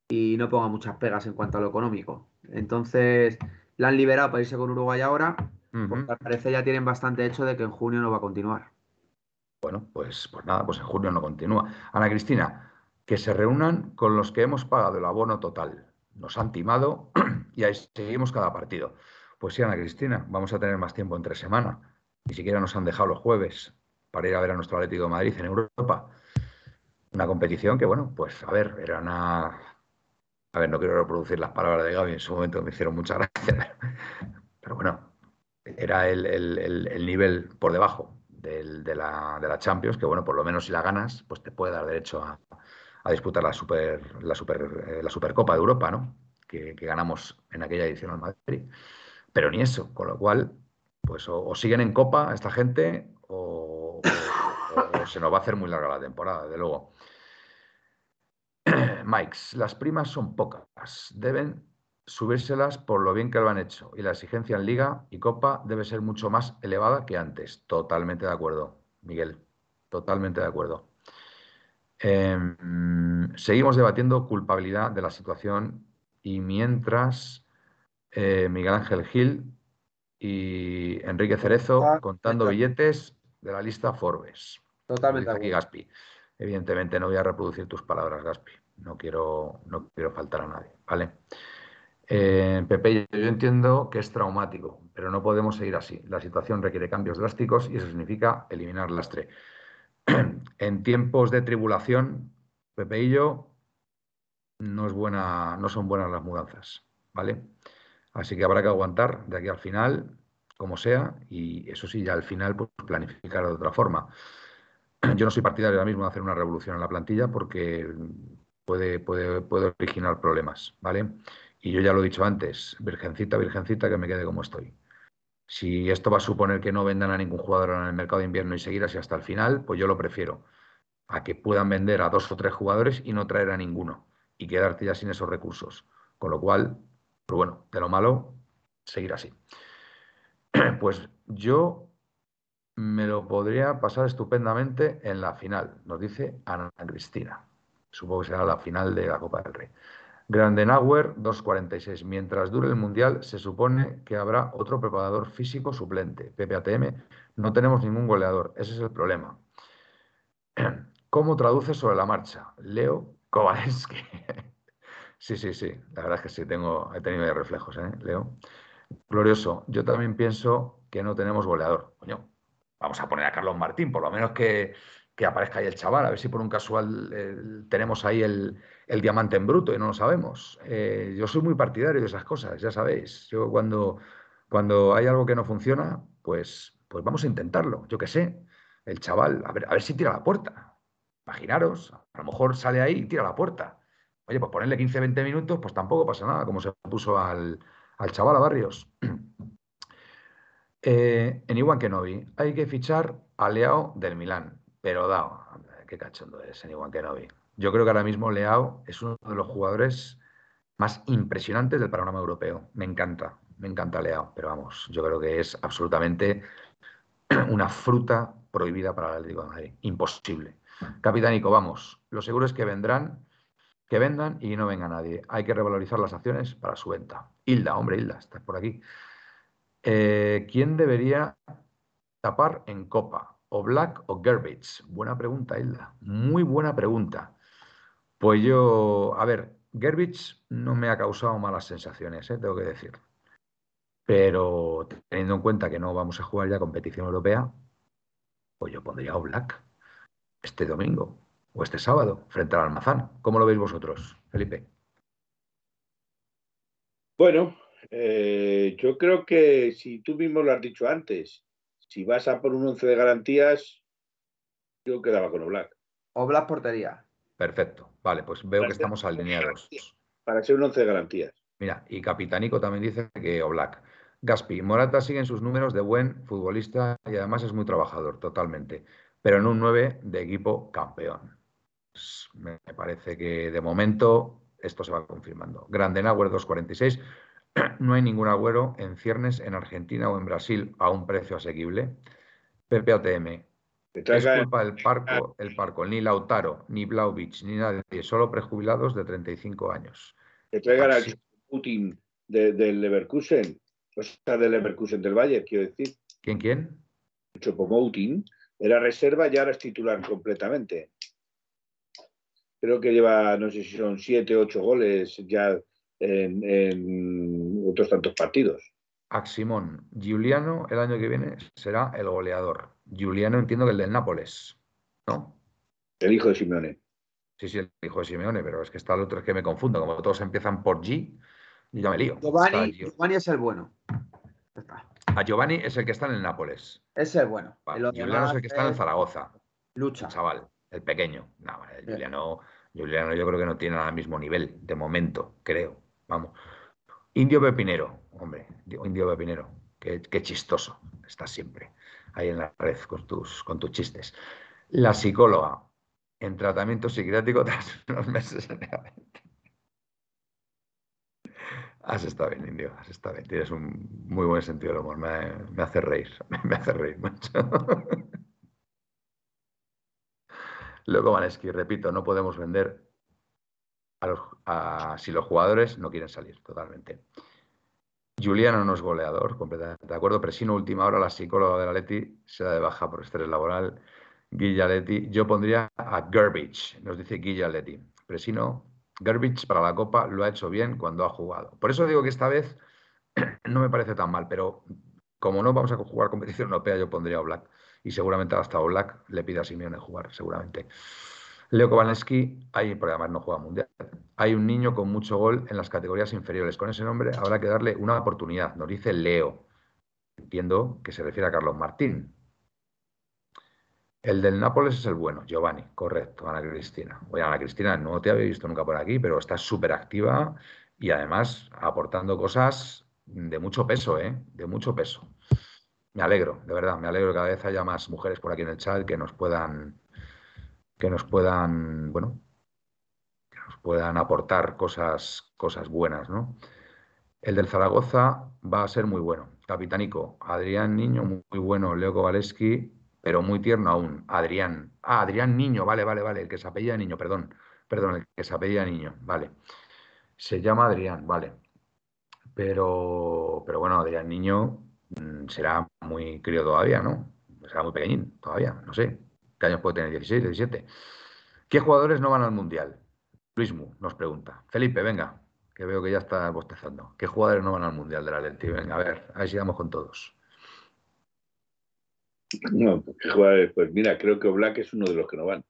y no ponga muchas pegas en cuanto a lo económico. Entonces, la han liberado para irse con Uruguay ahora, porque al parecer ya tienen bastante hecho de que en junio no va a continuar. Bueno, pues, pues nada, pues en junio no continúa. Ana Cristina, que se reúnan con los que hemos pagado el abono total. Nos han timado y ahí seguimos cada partido. Pues sí, Ana Cristina, vamos a tener más tiempo entre semana. Ni siquiera nos han dejado los jueves para ir a ver a nuestro Atlético de Madrid en Europa. Una competición que, bueno, pues a ver, era una. A ver, no quiero reproducir las palabras de Gaby, en su momento me hicieron mucha gracia. Pero bueno, era el, nivel por debajo de, la, Champions, que bueno, por lo menos si la ganas, pues te puede dar derecho a, disputar la super, la super eh, la Supercopa de Europa, ¿no? Que, que, ganamos en aquella edición al Madrid pero ni eso, con lo cual, pues o, siguen en copa esta gente o, se nos va a hacer muy larga la temporada, de luego. Mikes, las primas son pocas, deben subírselas por lo bien que lo han hecho y la exigencia en liga y copa debe ser mucho más elevada que antes. Totalmente de acuerdo, Miguel, totalmente de acuerdo. Em, seguimos debatiendo culpabilidad de la situación y mientras eh, Miguel Ángel Gil y Enrique Cerezo ah, contando billetes de la lista Forbes. Totalmente. Aquí Gaspi. Evidentemente no voy a reproducir tus palabras, Gaspi. No quiero, no quiero faltar a nadie. ¿Vale? Eh, Pepe, yo entiendo que es traumático, pero no podemos seguir así. La situación requiere cambios drásticos y eso significa eliminar lastre. en tiempos de tribulación, Pepe y yo, no, es buena, no son buenas las mudanzas, ¿vale? Así que habrá que aguantar de aquí al final, como sea, y eso sí, ya al final, pues planificar de otra forma. Yo no soy partidario ahora mismo de hacer una revolución en la plantilla porque puede, puede, puede originar problemas, ¿vale? Y yo ya lo he dicho antes, virgencita, virgencita, que me quede como estoy. Si esto va a suponer que no vendan a ningún jugador en el mercado de invierno y seguir así hasta el final, pues yo lo prefiero. A que puedan vender a dos o tres jugadores y no traer a ninguno y quedarte ya sin esos recursos. Con lo cual, pues bueno, de lo malo, seguir así. Pues yo me lo podría pasar estupendamente en la final, nos dice Ana Cristina. Supongo que será la final de la Copa del Rey. Grandenauer 2.46. Mientras dure el Mundial, se supone que habrá otro preparador físico suplente. PPATM, no tenemos ningún goleador. Ese es el problema. ¿Cómo traduce sobre la marcha? Leo Kowalski. sí, sí, sí. La verdad es que sí, tengo, he tenido reflejos, ¿eh, Leo? Glorioso. Yo también pienso que no tenemos goleador. Coño, vamos a poner a Carlos Martín, por lo menos que, aparezca ahí el chaval, a ver si por un casual tenemos ahí el, el diamante en bruto y no lo sabemos. Eh, yo soy muy partidario de esas cosas, ya sabéis. Yo cuando, cuando hay algo que no funciona, pues, pues vamos a intentarlo. Yo qué sé, el chaval, a ver, a ver si tira la puerta. Imaginaros, a lo mejor sale ahí y tira la puerta. Oye, pues ponerle 15, 20 minutos, pues tampoco pasa nada, como se puso al, chaval a Barrios. eh, en Iwan Kenobi, hay que fichar a Leao del Milán, pero dao, qué cachondo es en Iwan Kenobi. Yo creo que ahora mismo Leao es uno de los jugadores más impresionantes del panorama europeo. Me encanta, me encanta Leao, pero vamos, yo creo que es absolutamente una fruta prohibida para el Atlético de Madrid. Imposible. Capitánico, vamos, lo seguro es que vendrán, que vendan y no venga nadie. Hay que revalorizar las acciones para su venta. Hilda, hombre, Hilda, estás por aquí. Eh, ¿Quién debería tapar en Copa? ¿O Black o Gerbich? Buena pregunta, Hilda. Muy buena pregunta. Pues yo, a ver, Gerbich no me ha causado malas sensaciones, ¿eh? tengo que decir. Pero teniendo en cuenta que no vamos a jugar ya competición europea, pues yo pondría a Black este domingo o este sábado frente al Almazán. ¿Cómo lo veis vosotros, Felipe? Bueno, eh, yo creo que si tú mismo lo has dicho antes, si vas a por un once de garantías, yo quedaba con Oblak. Oblak portería. Perfecto. Vale, pues veo que estamos alineados. Para ser un once de garantías. Mira, y Capitánico también dice que Oblak. Gaspi, Morata sigue en sus números de buen futbolista y además es muy trabajador, totalmente. Pero en un 9 de equipo campeón. Me parece que de momento esto se va confirmando. Grandenauer 2.46. No hay ningún agüero en ciernes en Argentina o en Brasil a un precio asequible. PPATM, es culpa del parco, el parco, ni Lautaro, ni Blauvich, ni nadie, solo prejubilados de 35 años. Que traigan al Putin del Leverkusen, o sea, del Leverkusen del Valle, quiero decir. ¿Quién, quién? Chopomoutin era reserva y ahora es titular completamente. Creo que lleva, no sé si son siete ocho goles ya en otros tantos partidos. Aximón, Giuliano el año que viene será el goleador. Giuliano entiendo que el del Nápoles, ¿no? El hijo de Simeone. Sí, sí, el hijo de Simeone, pero es que está el otro es que me confundo, como todos empiezan por G, y ya me lío. Giovanni, Giovanni es el bueno. A Giovanni es el que está en el Nápoles. Es el bueno. Giuliano es el que está en el Zaragoza. Lucha. El chaval, el pequeño. No, el Giuliano, Giuliano yo creo que no tiene al mismo nivel, de momento, creo. Vamos. Indio Pepinero, hombre, Indio Pepinero, qué, chistoso, estás siempre ahí en la red con tus, con tus chistes. La psicóloga, en tratamiento psiquiátrico tras unos meses Has estado bien, Indio, has estado bien. Tienes un muy buen sentido del humor, me, hace reír, me hace reír mucho. Luego Vaneski, repito, no podemos vender a los, si los jugadores no quieren salir, totalmente. Juliano no es goleador, completamente de acuerdo. Presino, última hora, la psicóloga de la Leti se da de baja por estrés laboral. Guillaletti, yo pondría a Gerbich, nos dice Guillaletti. Presino, Gerbich para la Copa lo ha hecho bien cuando ha jugado. Por eso digo que esta vez no me parece tan mal, pero como no vamos a jugar competición europea, yo pondría a Black. Y seguramente hasta Black le pida a Simeone jugar, seguramente. Leo Kowalski, hay, porque además no juega mundial. Hay un niño con mucho gol en las categorías inferiores. Con ese nombre habrá que darle una oportunidad. Nos dice Leo. Entiendo que se refiere a Carlos Martín. El del Nápoles es el bueno, Giovanni, correcto, Ana Cristina. Oye, Ana Cristina, no te había visto nunca por aquí, pero estás súper activa y además aportando cosas de mucho peso, ¿eh? De mucho peso. Me alegro, de verdad, me alegro que cada vez haya más mujeres por aquí en el chat que nos puedan, que nos puedan, bueno, que nos puedan aportar cosas, cosas buenas, ¿no? El del Zaragoza va a ser muy bueno. Capitánico, Adrián Niño, muy bueno. Leo Kowaleski, pero muy tierno aún. Adrián. Ah, Adrián Niño, vale, vale, vale. El que se apellida Niño, perdón. Perdón, el que se apellida Niño, vale. Se llama Adrián, vale. Pero, pero bueno, Adrián Niño será muy crío todavía, ¿no? Será muy pequeñín todavía, no sé. ¿Qué años puede tener? 16, 17. ¿Qué jugadores no van al Mundial? Luismu nos pregunta. Felipe, venga, que veo que ya está bostezando. ¿Qué jugadores no van al Mundial de la Lenti? Venga, a ver, a ver si vamos con todos. No, ¿qué jugadores? Pues mira, creo que Oblak es uno de los que no van.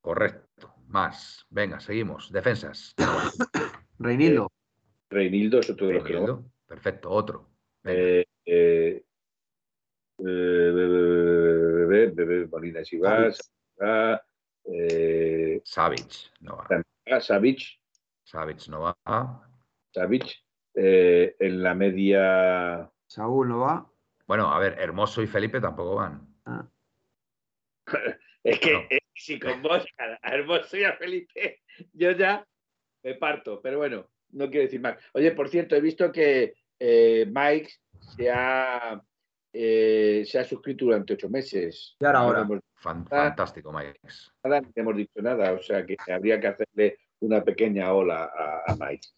Correcto. Más. Venga, seguimos. Defensas. Reinildo. Eh, Reinildo es otro de los que no van. Perfecto, otro. Eh, eh, Bebé Molina eh, Savic, no va. Savic no va. Savic. Eh, en la media. Saúl no va. Bueno, a ver, Hermoso y Felipe tampoco van. Ah. es que eh, si con vos a Hermoso y a Felipe, yo ya me parto, pero bueno, no quiero decir más. Oye, por cierto, he visto que eh, Mike se ha, eh, se ha suscrito durante ocho meses. Y ahora, fantástico, Mike. Nada, no hemos dicho nada, o sea que habría que hacerle una pequeña ola a, Mike.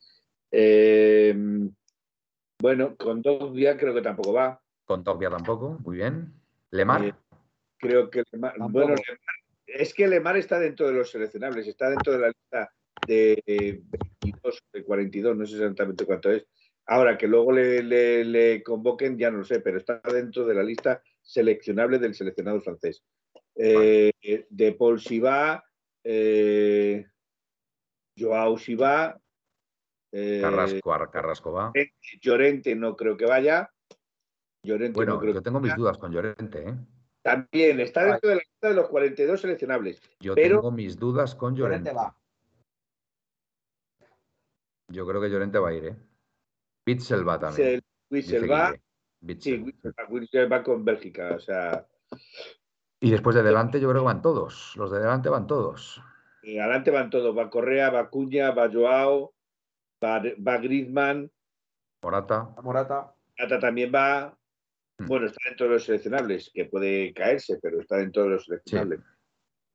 bueno, con días creo que tampoco va. Con Togbia tampoco, muy bien. Lemar. Eh, creo que Lemar, bueno, es que Lemar está dentro de los seleccionables, está dentro de la lista de 22, de 42, no sé exactamente cuánto es. Ahora que luego le, convoquen, ya no lo sé, pero está dentro de la lista seleccionable del seleccionado francés. Eh, de Paul Siva, eh, Joao Siva. Carrasco, Carrasco va. Llorente no creo que vaya bueno, yo tengo mis dudas con Llorente. ¿eh? También está dentro de la lista de los 42 seleccionables. Yo tengo mis dudas con Llorente. va. Yo creo que Llorente va a ir, ¿eh? Witzel va también. Witzel va. Sí, Witzel va con Bélgica, o sea. Y después de delante yo creo que van todos. Los de delante van todos. Y adelante van todos. Va Correa, va Cuña, va Joao, va, va Griezmann. Morata. Morata. Morata también va. Mm. Bueno, está dentro de los seleccionables, que puede caerse, pero está dentro de los seleccionables.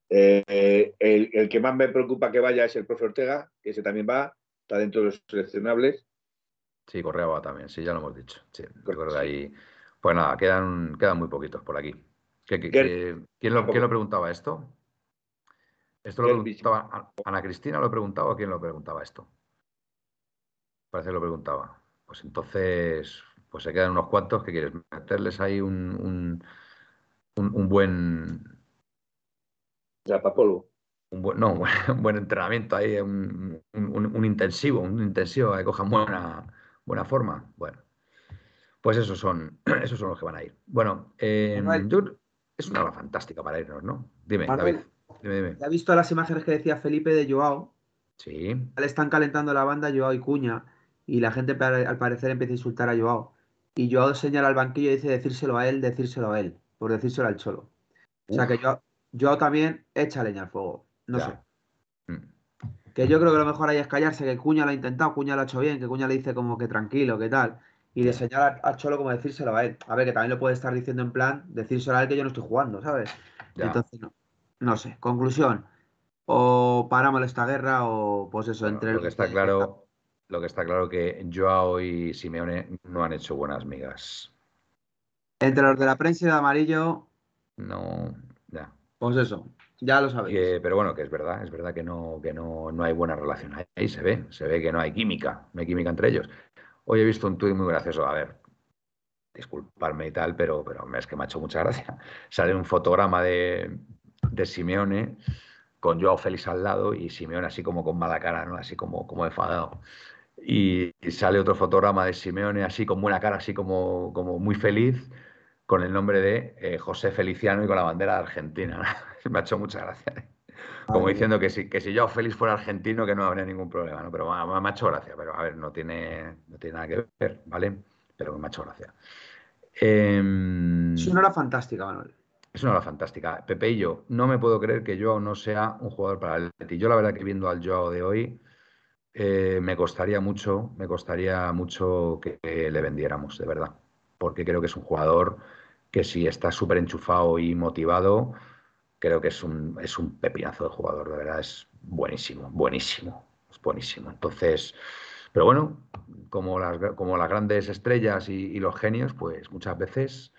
Eh, el, que más me preocupa que vaya es el profe Ortega, que ese también va, está dentro de los seleccionables. Sí, Correa va también, sí, ya lo hemos dicho. Sí, ahí. Pues nada, quedan, quedan muy poquitos por aquí. quién, lo, preguntaba esto? ¿Esto lo preguntaba Ana Cristina? ¿Lo preguntaba o quién lo preguntaba esto? Parece que lo preguntaba. Pues entonces, pues se quedan unos cuantos que quieres meterles ahí un, un, buen. Un buen, no, un buen, entrenamiento ahí, un, intensivo, un intensivo que cojan buena, buena forma. Bueno, pues esos son, esos son los que van a ir. Bueno, eh, es una hora fantástica para irnos, ¿no? Dime, David. Dime, dime. ¿Ha visto las imágenes que decía Felipe de Joao? Sí. Le están calentando la banda Joao y Cuña y la gente al parecer empieza a insultar a Joao. Y yo señalo al banquillo y dice decírselo a él, decírselo a él, por decírselo al cholo. O sea que yo, yo también echa leña al fuego. No sé. Que yo creo que lo mejor ahí es callarse, que Cuña lo ha intentado, Cuña lo ha hecho bien, que Cuña le dice como que tranquilo, que tal. Y de señalar al Cholo como decírselo a él. A ver, que también lo puede estar diciendo en plan, decírselo a él que yo no estoy jugando, ¿sabes? Entonces, no. No sé. Conclusión. o paramos esta guerra o pues eso, entre lo que está claro, lo que está claro que Joao y Simeone no han hecho buenas migas. Entre los de la prensa y de amarillo. No, ya. Pues eso, ya lo sabéis. pero bueno, que es verdad, es verdad que no, que no, no hay buena relación. Ahí se ve, se ve que no hay química, no hay química entre ellos. Hoy he visto un tuit muy gracioso, a ver, disculparme y tal, pero, pero es que me ha hecho mucha gracia. Sale un fotograma de, de Simeone con Joao Félix al lado y Simeone así como con mala cara, ¿no? Así como, como enfadado. Y, sale otro fotograma de Simeone así con buena cara, así como, como muy feliz, con el nombre de eh, José Feliciano y con la bandera de Argentina. Me ha hecho mucha gracia. Como diciendo que si, que si Joao Félix fuera argentino, que no habría ningún problema, ¿no? Pero me ha hecho gracia, pero a ver, no tiene, no tiene nada que ver, ¿vale? Pero me ha hecho gracia. Em, es una hora fantástica, Manuel. Es una hora fantástica. Pepe y yo, no me puedo creer que Joao no sea un jugador para el Atleti. Yo la verdad que viendo al Joao de hoy, eh, me costaría mucho, me costaría mucho que, le vendiéramos, de verdad. Porque creo que es un jugador que si está súper enchufado y motivado, creo que es un, es un pepinazo de jugador, de verdad, es buenísimo, buenísimo, es buenísimo. Entonces, pero bueno, como las, como las grandes estrellas y, los genios, pues muchas veces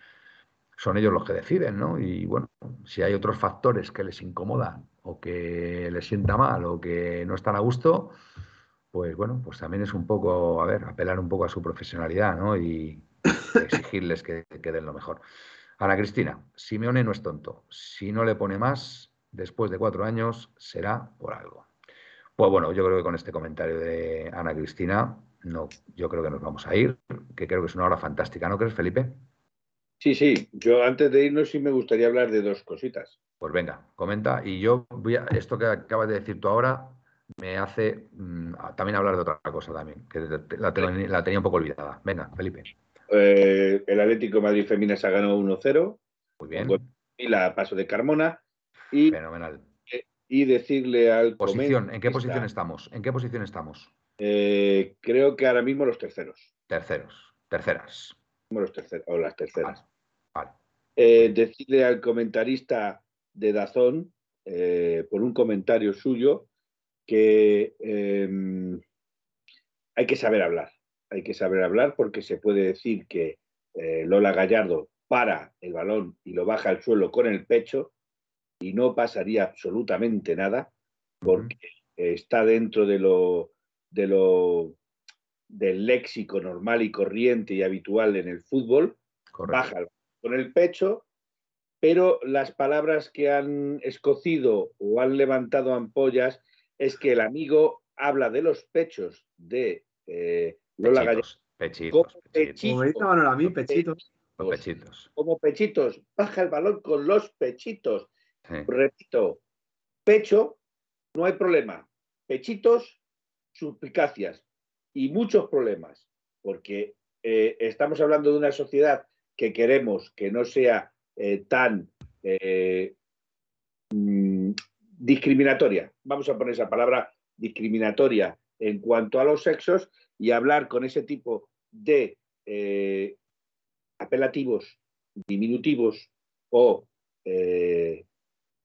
son ellos los que deciden, ¿no? Y bueno, si hay otros factores que les incomodan o que les sienta mal o que no están a gusto, pues bueno, pues también es un poco, a ver, apelar un poco a su profesionalidad, ¿no? Exigirles que, que den lo mejor. Ana Cristina, Simeone no es tonto. Si no le pone más, después de cuatro años, será por algo. Pues bueno, yo creo que con este comentario de Ana Cristina, no, yo creo que nos vamos a ir, que creo que es una hora fantástica, ¿no crees, Felipe? Sí, sí. Yo antes de irnos sí me gustaría hablar de dos cositas. Pues venga, comenta. Y yo voy a, esto que acabas de decir tú ahora me hace mm, también hablar de otra cosa también, que la, tenía un poco olvidada. Venga, Felipe. Eh, el Atlético Madrid Femina se ha ganado 1-0. Muy bien. Y la paso de Carmona. Y Fenomenal y decirle al posición, ¿En qué posición estamos? ¿En qué posición estamos? Eh, creo que ahora mismo los terceros. Terceros, terceras. Los terceros, o las terceras. Eh, decirle al comentarista de Dazón, eh, por un comentario suyo, que em, hay que saber hablar. Hay que saber hablar porque se puede decir que Lola Gallardo para el balón y lo baja al suelo con el pecho y no pasaría absolutamente nada porque está dentro de lo, de lo del léxico normal y corriente y habitual en el fútbol, baja con el pecho, pero las palabras que han escocido o han levantado ampollas es que el amigo habla de los pechos de eh, Lola pechitos, pechitos, pechitos. pechitos. Como pechitos, baja el balón con los pechitos. Repito, pecho, no hay problema. Pechitos, suplicacias y muchos problemas, porque eh, estamos hablando de una sociedad que queremos que no sea eh, tan eh, mm, discriminatoria. Vamos a poner esa palabra discriminatoria en cuanto a los sexos y hablar con ese tipo de apelativos, diminutivos o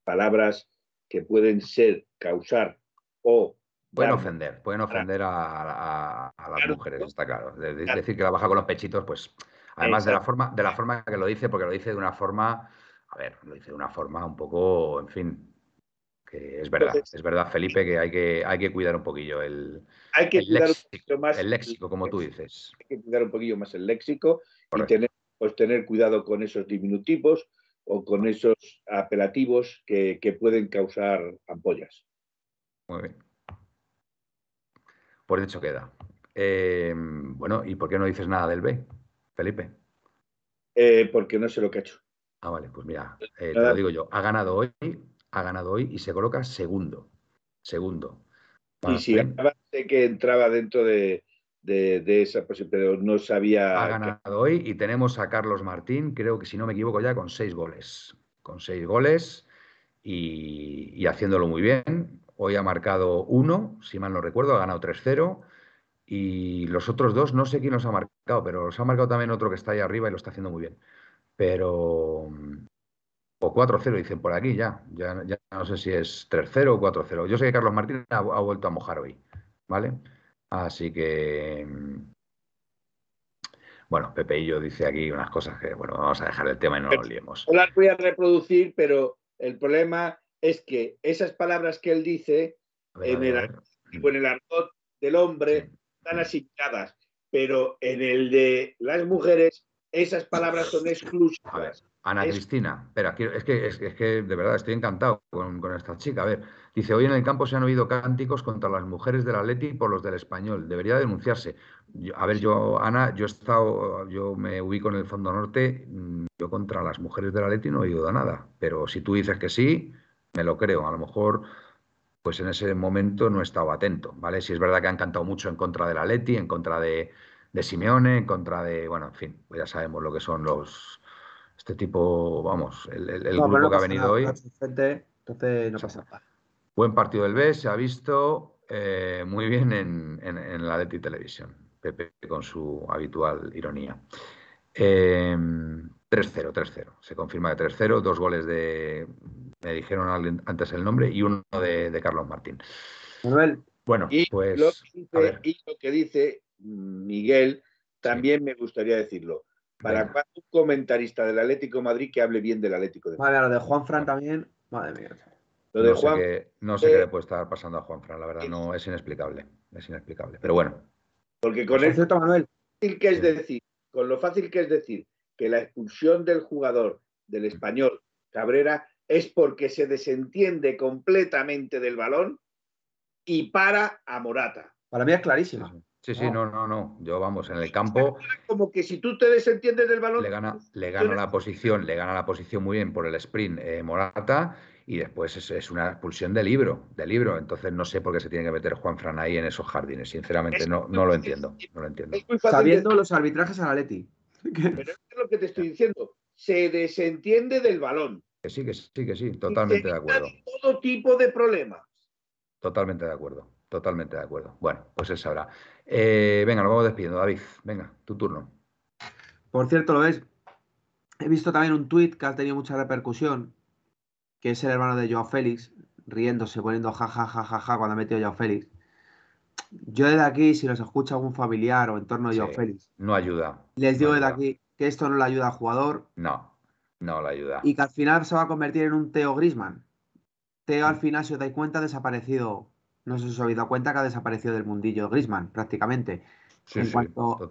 palabras que pueden ser, causar o... Pueden ofender, pueden ofender a, las mujeres, está claro. decir que la baja con los pechitos, pues además de la forma, de la forma que lo dice, porque lo dice de una forma, a ver, lo dice de una forma un poco, en fin, que es verdad, es verdad, Felipe, que hay que, hay que cuidar un poquillo el, hay que léxico, más el léxico, como tú dices. Hay que cuidar un poquillo más el léxico y tener, pues, tener cuidado con esos diminutivos, o con esos apelativos que, pueden causar ampollas. Muy bien. Por hecho queda. Eh, bueno, ¿y por qué no dices nada del B, Felipe? Eh, porque no sé lo que ha hecho. Ah, vale, pues mira, eh, te lo digo yo. Ha ganado hoy, ha ganado hoy y se coloca segundo. Segundo. y si que entraba dentro de, de, esa posición, pero no sabía. Ha ganado hoy y tenemos a Carlos Martín, creo que si no me equivoco ya, con seis goles. Con seis goles y, haciéndolo muy bien. Hoy ha marcado uno, si mal no recuerdo, ha ganado 3-0. Y los otros dos, no sé quién los ha marcado, pero los ha marcado también otro que está ahí arriba y lo está haciendo muy bien. Pero, O 4-0 dicen por aquí ya. ya. ya. no sé si es 3-0 o 4-0. Yo sé que Carlos Martín ha, vuelto a mojar hoy. ¿Vale? Así que. Bueno, Pepe y yo dice aquí unas cosas que, bueno, vamos a dejar el tema y no nos liemos. No las voy a reproducir, pero el problema es que esas palabras que él dice en, el, en el argot del hombre están asignadas, pero en el de las mujeres esas palabras son exclusivas. Ana Cristina, espera, es que, es, que de verdad estoy encantado con, esta chica. A ver, dice, hoy en el campo se han oído cánticos contra las mujeres del Atleti por los del español. Debería denunciarse. a ver, yo, Ana, yo he estado, yo me ubico en el Fondo Norte, mm, yo contra las mujeres del Atleti no he oído nada. Pero si tú dices que sí, me lo creo. A lo mejor, pues en ese momento no he estado atento, ¿vale? Si es verdad que han cantado mucho en contra del Atleti, en contra de, de Simeone, en contra de, bueno, en fin, pues ya sabemos lo que son los este tipo, vamos, el, grupo que ha venido hoy. entonces no pasa nada. Buen partido del B, se ha visto eh, muy bien en, en, la Leti Televisión. Pepe con su habitual ironía. 3-0, eh, 3-0. Se confirma de 3-0. Dos goles de. Me dijeron antes el nombre y uno de, Carlos Martín. Manuel. Bueno, pues. y lo que dice Miguel, también me gustaría decirlo. Para un comentarista del Atlético Madrid que hable bien del Atlético de Madrid. Vale, lo de Juan Fran también, madre mía. Lo de no Juan, sé qué, no sé qué le puede estar pasando a Juan Fran, la verdad, no es inexplicable. Es inexplicable. Pero bueno. Porque con el Manuel. que es decir, con lo fácil que es decir que la expulsión del jugador del español Cabrera es porque se desentiende completamente del balón y para a Morata. Para mí es clarísima. Sí, sí, no, no, no. Yo vamos, en el campo. Como que si tú te desentiendes del balón. Le gana, le gana la posición, le gana la posición muy bien por el sprint eh, Morata y después es, una expulsión de libro, de libro. Entonces no sé por qué se tiene que meter Juan Fran ahí en esos jardines. Sinceramente, no, no lo entiendo. No lo entiendo. Sabiendo los arbitrajes a la Leti. Pero es lo que te estoy diciendo. Se desentiende del balón. Que sí, que sí, que sí, totalmente de acuerdo. Todo tipo de problemas. Totalmente de acuerdo. Totalmente de acuerdo. Bueno, pues es ahora. Eh, venga, nos vamos despidiendo, David. Venga, tu turno. Por cierto, lo ves. He visto también un tuit que ha tenido mucha repercusión, que es el hermano de Joao Félix, riéndose, poniendo jajajajaja ja, ja, ja, cuando ha metido Joao Félix. Yo desde aquí, si los escucha algún familiar o en torno a Joao Félix, no ayuda. Les digo desde aquí que esto no le ayuda al jugador. No, no le ayuda. Y que al final se va a convertir en un Teo Grisman. Teo al final, si os dais cuenta, ha desaparecido no sé si os habéis dado cuenta que ha desaparecido del mundillo Grisman, prácticamente. en, cuanto,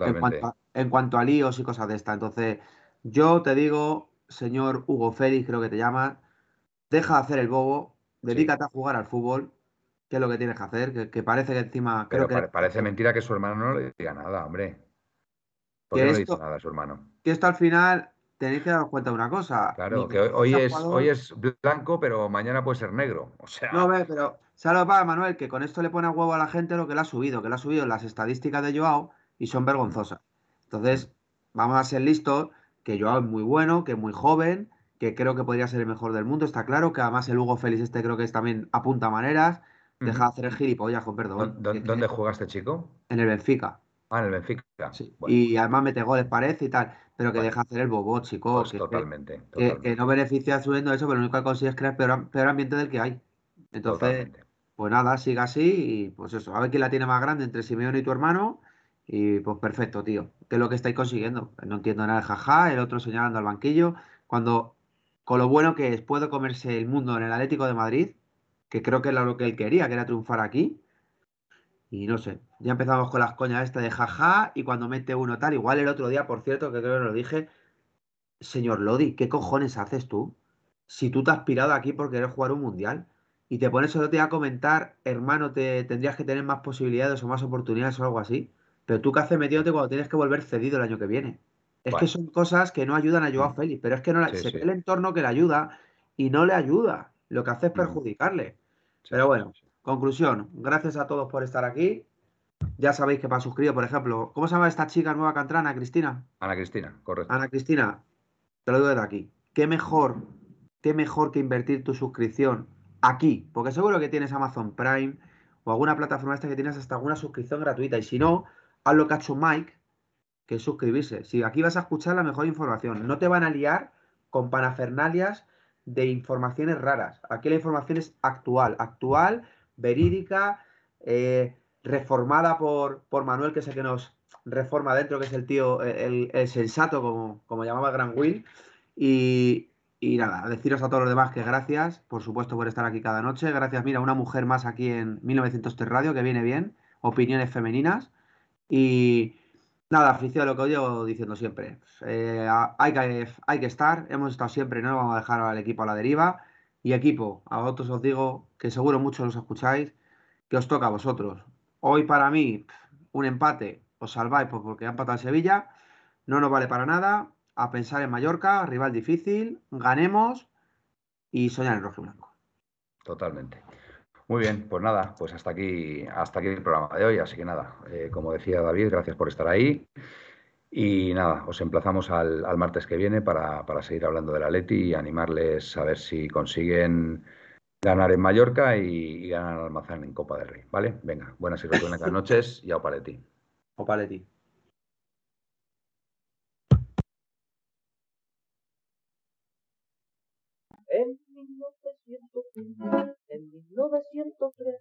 en, cuanto, a líos y cosas de esta. Entonces, yo te digo, señor Hugo Félix, creo que te llama, deja de hacer el bobo, dedícate a jugar al fútbol, que es lo que tienes que hacer, que, parece que encima... Pero parece mentira que su hermano no le diga nada, hombre. ¿Por qué no le dice nada a su hermano? Que esto al final tenéis que daros cuenta de una cosa. Claro, que hoy, es, hoy es blanco, pero mañana puede ser negro. O sea... No, ve, pero ¿sabes lo Manuel? Que con esto le pone a huevo a la gente lo que le ha subido, que le ha subido las estadísticas de Joao y son vergonzosas. Entonces, vamos a ser listos, que Joao es muy bueno, que es muy joven, que creo que podría ser el mejor del mundo, está claro, que además el Hugo Félix este creo que es también apunta maneras, deja de hacer el gilipollas, con perdón. ¿Dónde, juega este chico? En el Benfica. Ah, en el Benfica. Sí. Y además mete goles, parece y tal pero que deja hacer el bobo, chicos. Pues totalmente, que, no beneficia subiendo eso, pero lo único que consigue es crear peor, ambiente del que hay. Entonces, pues nada, siga así y pues eso, a ver quién la tiene más grande entre Simeone y tu hermano. Y pues perfecto, tío. ¿Qué es lo que estáis consiguiendo? No entiendo nada de jaja, el otro señalando al banquillo. Cuando, con lo bueno que es, puede comerse el mundo en el Atlético de Madrid, que creo que era lo que él quería, que era triunfar aquí. Y no sé, ya empezamos con las coñas esta de jaja y cuando mete uno tal, igual el otro día, por cierto, que creo que lo dije, señor Lodi, ¿qué cojones haces tú? Si tú te has pirado aquí por querer jugar un mundial y te pones otro día a comentar, hermano, te tendrías que tener más posibilidades o más oportunidades o algo así. Pero tú qué haces metiéndote cuando tienes que volver cedido el año que viene. Es que son cosas que no ayudan a Joao mm. Félix, pero es que no se ve el entorno que le ayuda y no le ayuda. Lo que hace es mm. perjudicarle. pero bueno, Conclusión, gracias a todos por estar aquí. Ya sabéis que para suscribir, por ejemplo, ¿cómo se llama esta chica nueva cantrana, Cristina? Ana Cristina, correcto. Ana Cristina, te lo digo desde aquí. ¿Qué mejor, qué mejor que invertir tu suscripción aquí? Porque seguro que tienes Amazon Prime o alguna plataforma esta que tienes hasta alguna suscripción gratuita. Y si no, haz lo que ha hecho Mike, que es suscribirse. Si aquí vas a escuchar la mejor información, no te van a liar con panafernalias de informaciones raras. Aquí la información es actual, actual, verídica, eh, reformada por, por Manuel, que es el que nos reforma dentro, que es el tío, el, sensato, como, como llamaba Gran Will. Y, y nada, deciros a todos los demás que gracias, por supuesto, por estar aquí cada noche. Gracias, mira, una mujer más aquí en 1903 Radio, que viene bien. Opiniones femeninas. Y nada, afición lo que llevo diciendo siempre. Eh, hay, que, hay que estar, hemos estado siempre, no vamos a dejar al equipo a la deriva. Y equipo, a vosotros os digo que seguro muchos los escucháis, que os toca a vosotros. Hoy para mí, un empate, os salváis pues, porque ha empatado el Sevilla, no nos vale para nada. A pensar en Mallorca, rival difícil, ganemos y soñar en rojo y blanco. Totalmente. Muy bien, pues nada, pues hasta aquí, hasta aquí el programa de hoy. Así que nada, eh, como decía David, gracias por estar ahí. Y nada, os emplazamos al, martes que viene para, seguir hablando de la Leti y animarles a ver si consiguen ganar en Mallorca y, ganar al Almazán en Copa del Rey. ¿Vale? Venga, buenas y buenas noches y a Opaleti. Opaleti. En 1903